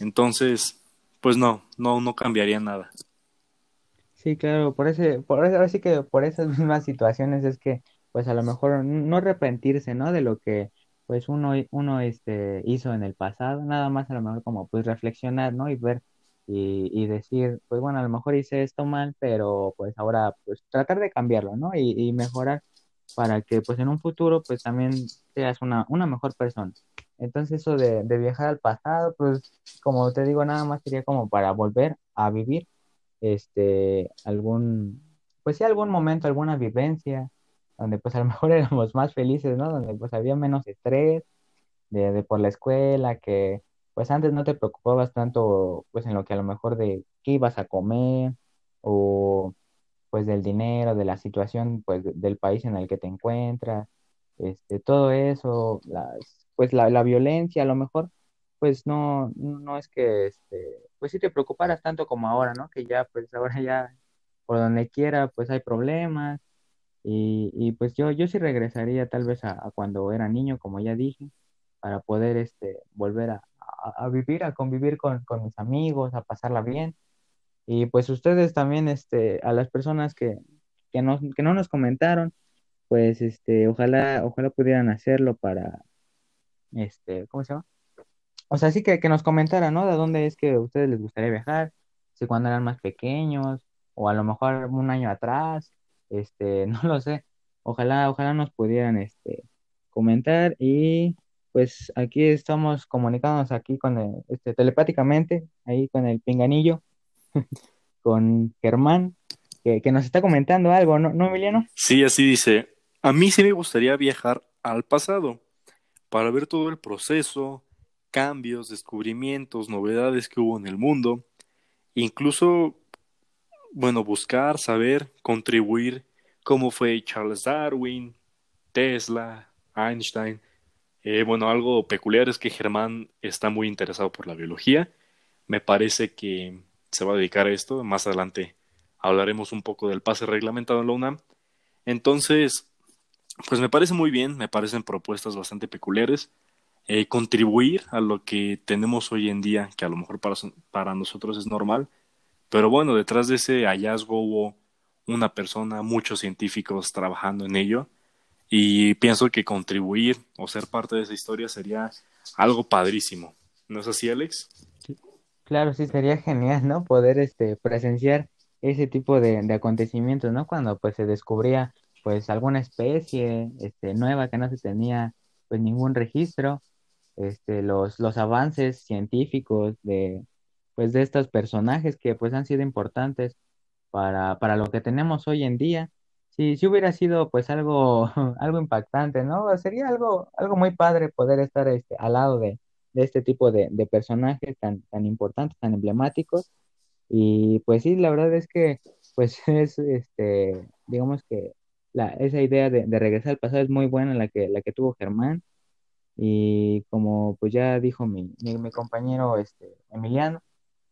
Entonces, pues no, no, no cambiaría nada. Sí, claro, por ese, por eso, ahora sí que por esas mismas situaciones es que, pues a lo mejor no arrepentirse, ¿no? De lo que, pues uno, uno, este, hizo en el pasado, nada más a lo mejor como, pues reflexionar, ¿no? Y ver y, y decir, pues bueno, a lo mejor hice esto mal, pero pues ahora, pues tratar de cambiarlo, ¿no? Y, y mejorar para que, pues en un futuro, pues también seas una, una mejor persona. Entonces eso de, de viajar al pasado, pues como te digo, nada más sería como para volver a vivir este, algún, pues sí, algún momento, alguna vivencia, donde pues a lo mejor éramos más felices, ¿no? Donde pues había menos estrés de, de por la escuela, que pues antes no te preocupabas tanto pues en lo que a lo mejor de qué ibas a comer o pues del dinero, de la situación pues de- del país en el que te encuentras, este, todo eso, las, pues la, la violencia a lo mejor pues no, no es que, este, pues sí te preocuparas tanto como ahora, ¿no? Que ya, pues ahora ya por donde quiera, pues hay problemas y, y pues yo, yo sí regresaría tal vez a, a cuando era niño, como ya dije, para poder, este, volver a, a- a vivir, a convivir con, con mis amigos, a pasarla bien. Y pues ustedes también, este, a las personas que, que no, que no nos comentaron, pues, este, ojalá, ojalá pudieran hacerlo para, este, ¿cómo se llama? O sea, sí que, que nos comentara, ¿no? De dónde es que a ustedes les gustaría viajar, si cuando eran más pequeños, o a lo mejor un año atrás, este, no lo sé. Ojalá, ojalá nos pudieran, este, comentar y pues aquí estamos comunicándonos aquí con el, este, telepáticamente, ahí con el pinganillo, con Germán, que, que nos está comentando algo, ¿no, ¿no, Emiliano? Sí, así dice. A mí sí me gustaría viajar al pasado para ver todo el proceso, cambios, descubrimientos, novedades que hubo en el mundo, incluso, bueno, buscar, saber, contribuir cómo fue Charles Darwin, Tesla, Einstein. Eh, bueno, algo peculiar es que Germán está muy interesado por la biología. Me parece que se va a dedicar a esto. Más adelante hablaremos un poco del pase reglamentado en la UNAM. Entonces, pues me parece muy bien, me parecen propuestas bastante peculiares. Eh, contribuir a lo que tenemos hoy en día, que a lo mejor para, para nosotros es normal, pero bueno, detrás de ese hallazgo hubo una persona, muchos científicos trabajando en ello, y pienso que contribuir o ser parte de esa historia sería algo padrísimo. ¿No es así, Alex? Claro, sí, sería genial, ¿no? Poder este, presenciar ese tipo de, de acontecimientos, ¿no? Cuando pues se descubría pues alguna especie este, nueva que no se tenía pues ningún registro, este, los, los avances científicos de pues de estos personajes que pues han sido importantes para, para lo que tenemos hoy en día. Si, si hubiera sido pues algo, algo impactante, ¿no? Sería algo, algo muy padre poder estar este, al lado de, de este tipo de, de personajes tan, tan importantes, tan emblemáticos. Y pues sí, la verdad es que pues es, este, digamos que la, esa idea de, de, regresar al pasado es muy buena la que, la que tuvo Germán. Y como pues ya dijo mi, mi, compañero este, Emiliano,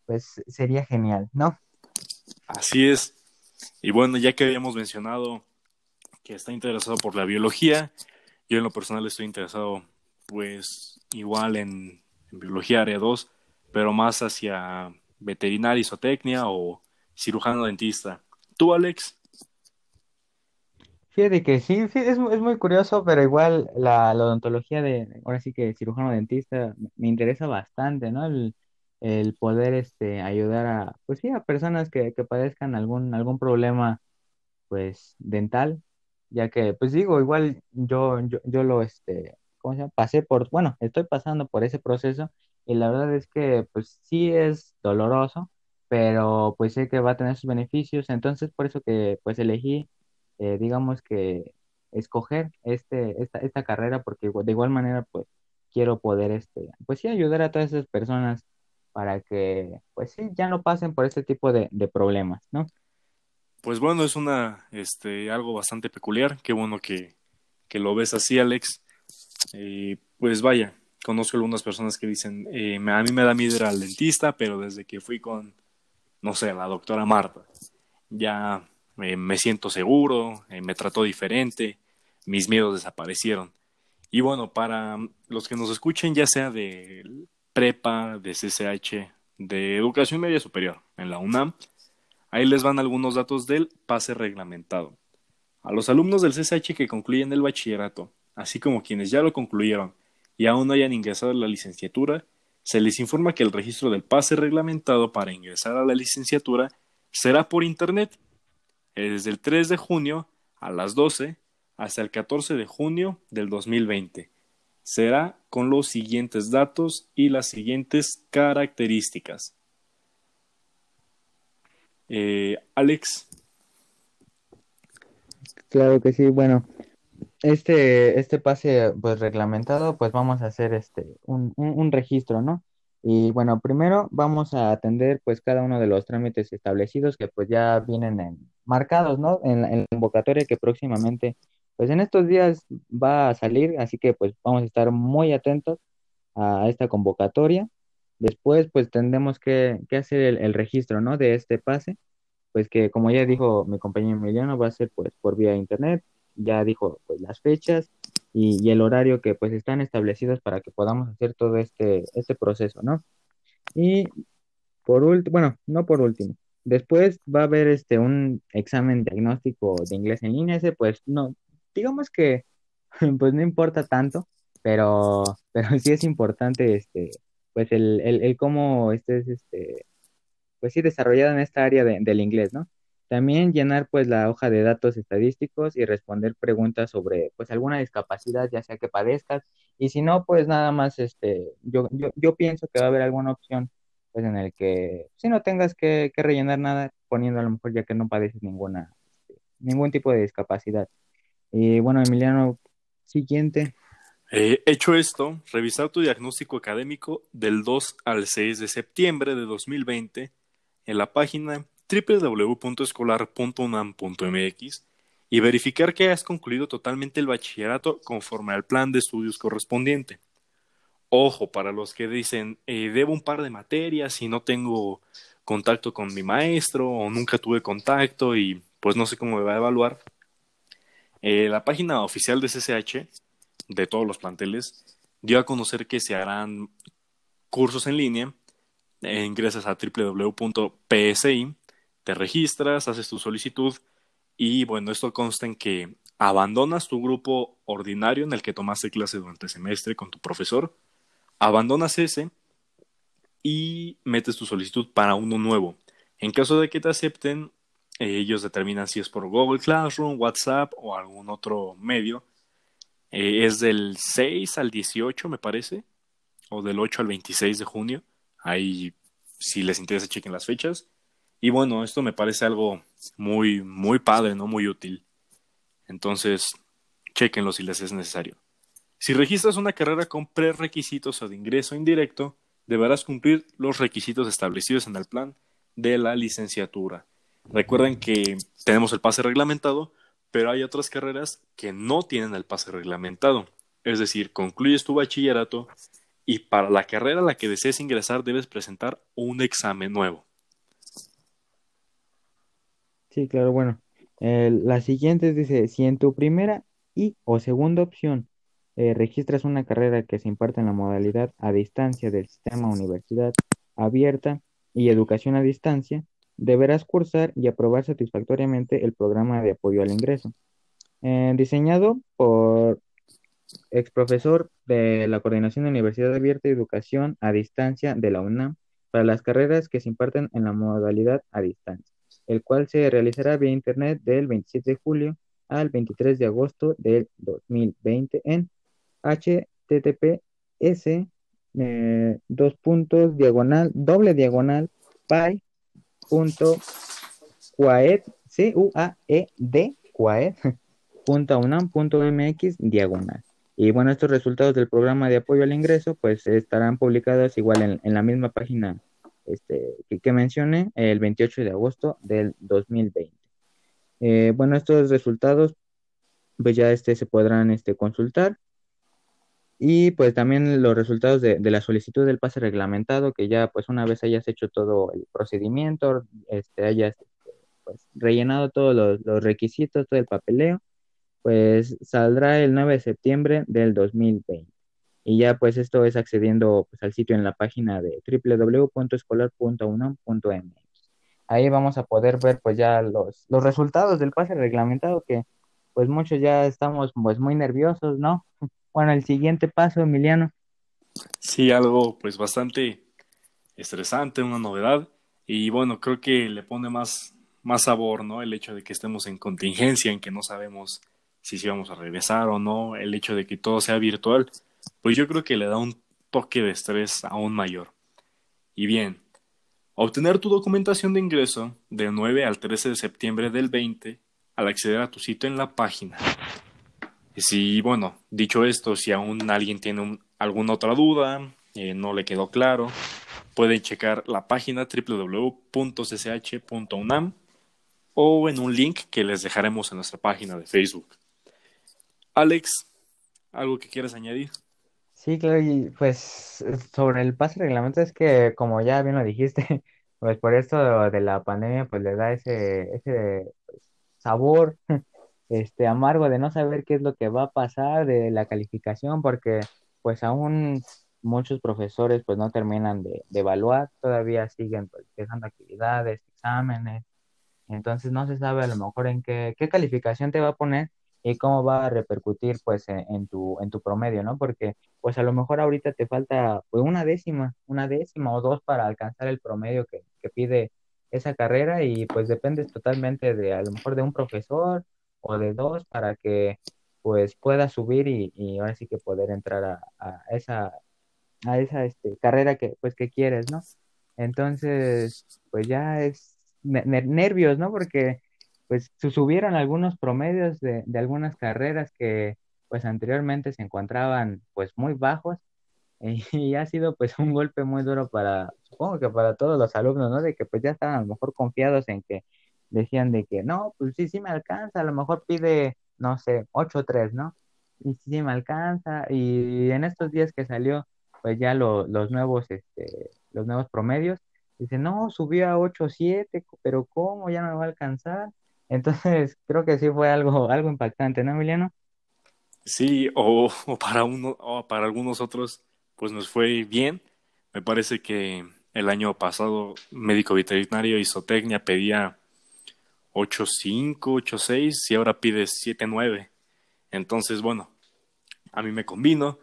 pues sería genial, ¿no? Así es. Y bueno, ya que habíamos mencionado que está interesado por la biología, yo en lo personal estoy interesado pues igual en, en biología área 2, pero más hacia veterinaria, isotecnia o cirujano dentista. ¿Tú, Alex? Fíjate que sí, sí es, es muy curioso, pero igual la, la, odontología de, ahora sí que cirujano dentista me interesa bastante, ¿no? El, el poder este, ayudar a, pues sí, a personas que, que padezcan algún, algún problema, pues, dental, ya que, pues digo, igual yo, yo, yo lo, este, ¿cómo se llama? Pasé por, bueno, estoy pasando por ese proceso y la verdad es que, pues, sí es doloroso, pero pues sé que va a tener sus beneficios, entonces por eso que, pues, elegí, eh, digamos que, escoger este, esta, esta carrera, porque de igual manera, pues, quiero poder, este, pues sí, ayudar a todas esas personas para que, pues sí, ya no pasen por este tipo de, problemas, ¿no? Pues bueno, es una, este, algo bastante peculiar. Qué bueno que, que lo ves así, Alex. Eh, pues vaya, conozco algunas personas que dicen, eh, a mí me da miedo ir al dentista, pero desde que fui con, no sé, la doctora Marta, ya eh, me siento seguro, eh, me trató diferente, mis miedos desaparecieron. Y bueno, para los que nos escuchen, ya sea de prepa, de CCH, de educación media superior en la UNAM. Ahí les van algunos datos del pase reglamentado. A los alumnos del CCH que concluyen el bachillerato, así como quienes ya lo concluyeron y aún no hayan ingresado a la licenciatura, se les informa que el registro del pase reglamentado para ingresar a la licenciatura será por Internet desde el 3 de junio a las 12 hasta el 14 de junio del 2020 será con los siguientes datos y las siguientes características. Eh, Alex. Claro que sí, bueno, este, este pase pues reglamentado, pues vamos a hacer este un, un, registro, ¿no? Y bueno, primero vamos a atender pues cada uno de los trámites establecidos que pues ya vienen en, marcados, ¿no? En, la convocatoria que próximamente pues en estos días va a salir, así que pues vamos a estar muy atentos a esta convocatoria. Después pues tendremos que, que hacer el, el, registro, ¿no? De este pase, pues que como ya dijo mi compañero Emiliano, va a ser pues por vía internet, ya dijo pues las fechas y, y el horario que pues están establecidos para que podamos hacer todo este, este proceso, ¿no? Y por último, bueno, no por último, después va a haber este un examen diagnóstico de inglés en línea, ese pues no, digamos que pues no importa tanto, pero, pero sí es importante este, pues el, el, el cómo estés este, pues sí desarrollado en esta área de, del inglés, ¿no? También llenar pues la hoja de datos estadísticos y responder preguntas sobre pues alguna discapacidad, ya sea que padezcas, y si no, pues nada más este, yo, yo, yo pienso que va a haber alguna opción pues en el que si no tengas que, rellenar nada, poniendo a lo mejor ya que no padeces ninguna, este, ningún tipo de discapacidad. Y bueno, Emiliano, siguiente. Eh, hecho esto, revisar tu diagnóstico académico del 2 al 6 de septiembre de 2020 en la página www.escolar.unam.mx y verificar que has concluido totalmente el bachillerato conforme al plan de estudios correspondiente. Ojo, para los que dicen, eh, debo un par de materias y no tengo contacto con mi maestro o nunca tuve contacto y pues no sé cómo me va a evaluar. Eh, la página oficial de CCH, de todos los planteles, dio a conocer que se harán cursos en línea. Eh, ingresas a www.psi, te registras, haces tu solicitud y bueno, esto consta en que abandonas tu grupo ordinario en el que tomaste clase durante el semestre con tu profesor, abandonas ese y metes tu solicitud para uno nuevo. En caso de que te acepten, ellos determinan si es por Google Classroom, WhatsApp o algún otro medio. Eh, es del 6 al 18, me parece, o del 8 al 26 de junio. Ahí, si les interesa, chequen las fechas. Y bueno, esto me parece algo muy, muy padre, ¿no? Muy útil. Entonces, chequenlo si les es necesario. Si registras una carrera con prerequisitos o de ingreso indirecto, deberás cumplir los requisitos establecidos en el plan de la licenciatura. Recuerden que tenemos el pase reglamentado, pero hay otras carreras que no tienen el pase reglamentado. Es decir, concluyes tu bachillerato y para la carrera a la que desees ingresar debes presentar un examen nuevo. Sí, claro, bueno. La siguiente dice, si en tu primera y o segunda opción eh, registras una carrera que se imparte en la modalidad a distancia del sistema universidad abierta y educación a distancia, deberás cursar y aprobar satisfactoriamente el programa de apoyo al ingreso, eh, diseñado por ex profesor de la Coordinación de Universidad Abierta y Educación a Distancia de la UNAM para las carreras que se imparten en la modalidad a distancia, el cual se realizará vía Internet del 27 de julio al 23 de agosto del 2020 en https eh, dos puntos diagonal doble diagonal pi punto cuaed c u a e d cuaed punto unam punto mx diagonal. Y bueno estos resultados del programa de apoyo al ingreso pues estarán publicados igual en, en la misma página este, que, que, mencioné el 28 de agosto del 2020 eh, bueno estos resultados pues ya este se podrán este consultar y pues también los resultados de, de, la solicitud del pase reglamentado, que ya pues una vez hayas hecho todo el procedimiento, este, hayas pues, rellenado todos los, los, requisitos, todo el papeleo, pues saldrá el 9 de septiembre del 2020. Y ya pues esto es accediendo pues, al sitio en la página de www.escolar.unam.mx. Ahí vamos a poder ver pues ya los, los resultados del pase reglamentado que pues muchos ya estamos pues muy nerviosos, ¿no? Bueno, el siguiente paso, Emiliano. Sí, algo pues bastante estresante, una novedad. Y bueno, creo que le pone más, más sabor, ¿no? El hecho de que estemos en contingencia, en que no sabemos si sí vamos a regresar o no, el hecho de que todo sea virtual, pues yo creo que le da un toque de estrés aún mayor. Y bien, obtener tu documentación de ingreso del 9 al 13 de septiembre del 20 al acceder a tu sitio en la página si, bueno, dicho esto, si aún alguien tiene un, alguna otra duda, eh, no le quedó claro, pueden checar la página www.cch.unam o en un link que les dejaremos en nuestra página de Facebook. Alex, ¿algo que quieras añadir? Sí, claro, y pues sobre el pase reglamento es que, como ya bien lo dijiste, pues por esto de la pandemia, pues le da ese, ese pues, sabor este, amargo de no saber qué es lo que va a pasar de la calificación, porque pues aún muchos profesores pues no terminan de, de evaluar, todavía siguen pues dejando actividades, exámenes, entonces no se sabe a lo mejor en qué, qué calificación te va a poner y cómo va a repercutir pues en, en, tu, en tu promedio, ¿no? Porque pues a lo mejor ahorita te falta pues una décima, una décima o dos para alcanzar el promedio que, que pide esa carrera y pues dependes totalmente de a lo mejor de un profesor o de dos para que pues pueda subir y, y ahora sí que poder entrar a, esa a esa este, carrera que pues que quieres, ¿no? Entonces, pues ya es nervios, ¿no? Porque pues subieron algunos promedios de, de, algunas carreras que pues anteriormente se encontraban pues muy bajos y ha sido pues un golpe muy duro para, supongo que para todos los alumnos, ¿no? De que pues ya estaban a lo mejor confiados en que decían de que no, pues sí, sí me alcanza, a lo mejor pide, no sé, 8-3, ¿no? Y sí, sí me alcanza. Y en estos días que salió, pues ya lo, los nuevos, este, los nuevos promedios, Dice, no, subió a 8.7, pero ¿cómo? Ya no me va a alcanzar. Entonces, creo que sí fue algo, algo impactante, ¿no, Emiliano? Sí, o, o para uno, o para algunos otros, pues nos fue bien. Me parece que el año pasado médico veterinario isotecnia pedía 8.5, 8.6 y ahora pide 7.9. Entonces, bueno, a mí me convino.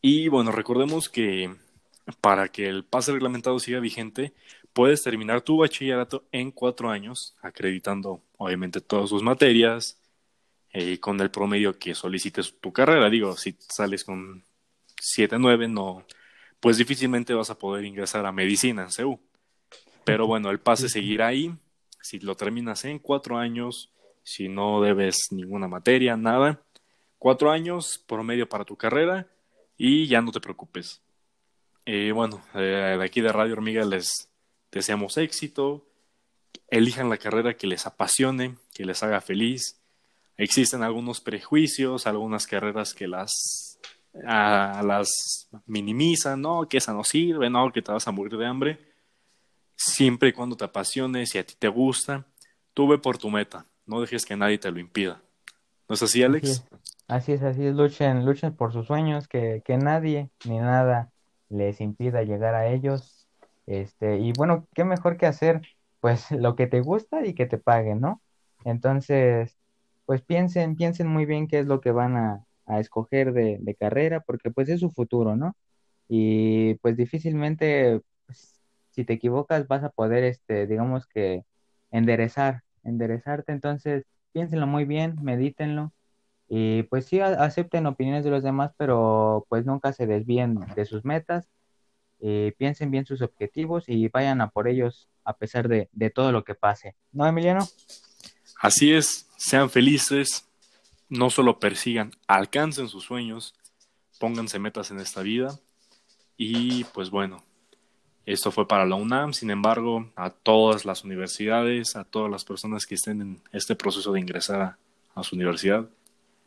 Y bueno, recordemos que para que el pase reglamentado siga vigente, puedes terminar tu bachillerato en cuatro años, acreditando obviamente todas sus materias, eh, con el promedio que solicites tu carrera. Digo, si sales con 7.9, no, pues difícilmente vas a poder ingresar a medicina en CEU. Pero bueno, el pase seguirá ahí. Si lo terminas en cuatro años, si no debes ninguna materia, nada, cuatro años promedio para tu carrera y ya no te preocupes. Eh, bueno, eh, de aquí de Radio Hormiga les deseamos éxito, elijan la carrera que les apasione, que les haga feliz. Existen algunos prejuicios, algunas carreras que las, ah, las minimizan, no, que esa no sirve, no, que te vas a morir de hambre. Siempre y cuando te apasione, si a ti te gusta, tú ve por tu meta, no dejes que nadie te lo impida. ¿No es así, Alex? Así es, así es, luchen, luchen por sus sueños, que, que nadie ni nada les impida llegar a ellos. Este, y bueno, qué mejor que hacer pues lo que te gusta y que te paguen, ¿no? Entonces, pues piensen, piensen muy bien qué es lo que van a, a escoger de, de carrera, porque pues es su futuro, ¿no? Y pues difícilmente, si te equivocas, vas a poder, este, digamos que enderezar, enderezarte. Entonces, piénsenlo muy bien, medítenlo. Y pues sí, acepten opiniones de los demás, pero pues nunca se desvíen de sus metas. Eh, piensen bien sus objetivos y vayan a por ellos a pesar de, de todo lo que pase. ¿No, Emiliano? Así es, sean felices, no solo persigan, alcancen sus sueños, pónganse metas en esta vida y pues bueno, esto fue para la UNAM, sin embargo, a todas las universidades, a todas las personas que estén en este proceso de ingresar a, su universidad,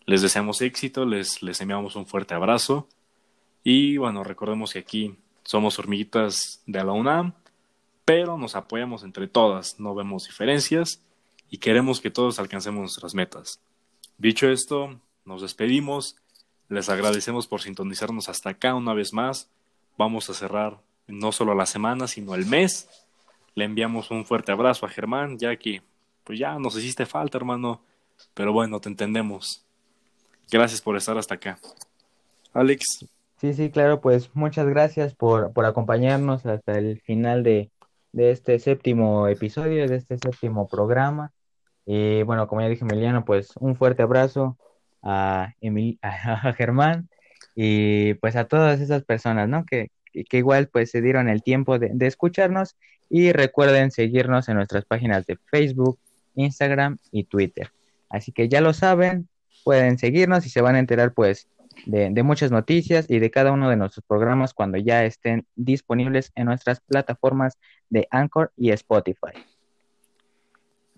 les deseamos éxito, les, les enviamos un fuerte abrazo y bueno, recordemos que aquí somos hormiguitas de la UNAM, pero nos apoyamos entre todas, no vemos diferencias y queremos que todos alcancemos nuestras metas. Dicho esto, nos despedimos, les agradecemos por sintonizarnos hasta acá una vez más. Vamos a cerrar no solo la semana, sino el mes. Le enviamos un fuerte abrazo a Germán, ya que pues ya nos hiciste falta, hermano, pero bueno, te entendemos. Gracias por estar hasta acá. Alex, Sí, sí, claro, pues muchas gracias por, por acompañarnos hasta el final de, de este séptimo episodio, de este séptimo programa. Y bueno, como ya dije, Emiliano, pues un fuerte abrazo a, Emil- a Germán y pues a todas esas personas, ¿no? Que, que que igual pues se dieron el tiempo de, escucharnos y recuerden seguirnos en nuestras páginas de Facebook, Instagram y Twitter. Así que ya lo saben, pueden seguirnos y se van a enterar pues de, de muchas noticias y de cada uno de nuestros programas cuando ya estén disponibles en nuestras plataformas de Anchor y Spotify.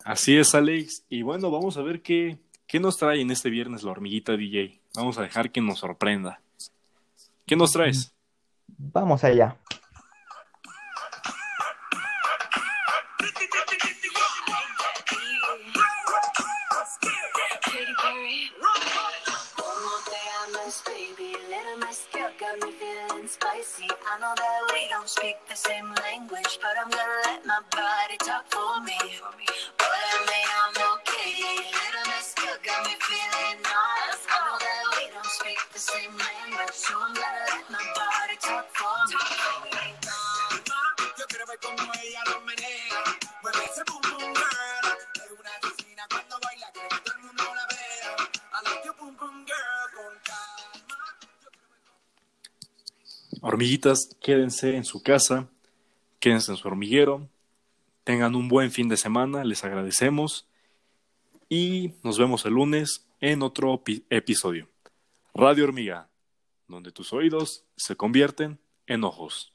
así es, Alex. Y bueno, vamos a ver qué, qué nos trae en este viernes la hormiguita DJ. Vamos a dejar que nos sorprenda. ¿Qué nos traes? Vamos allá. Speak the same language, but I'm gonna let my body talk for me. Hormiguitas, quédense en su casa, quédense en su hormiguero, tengan un buen fin de semana, les agradecemos y nos vemos el lunes en otro pi- episodio. Radio Hormiga, donde tus oídos se convierten en ojos.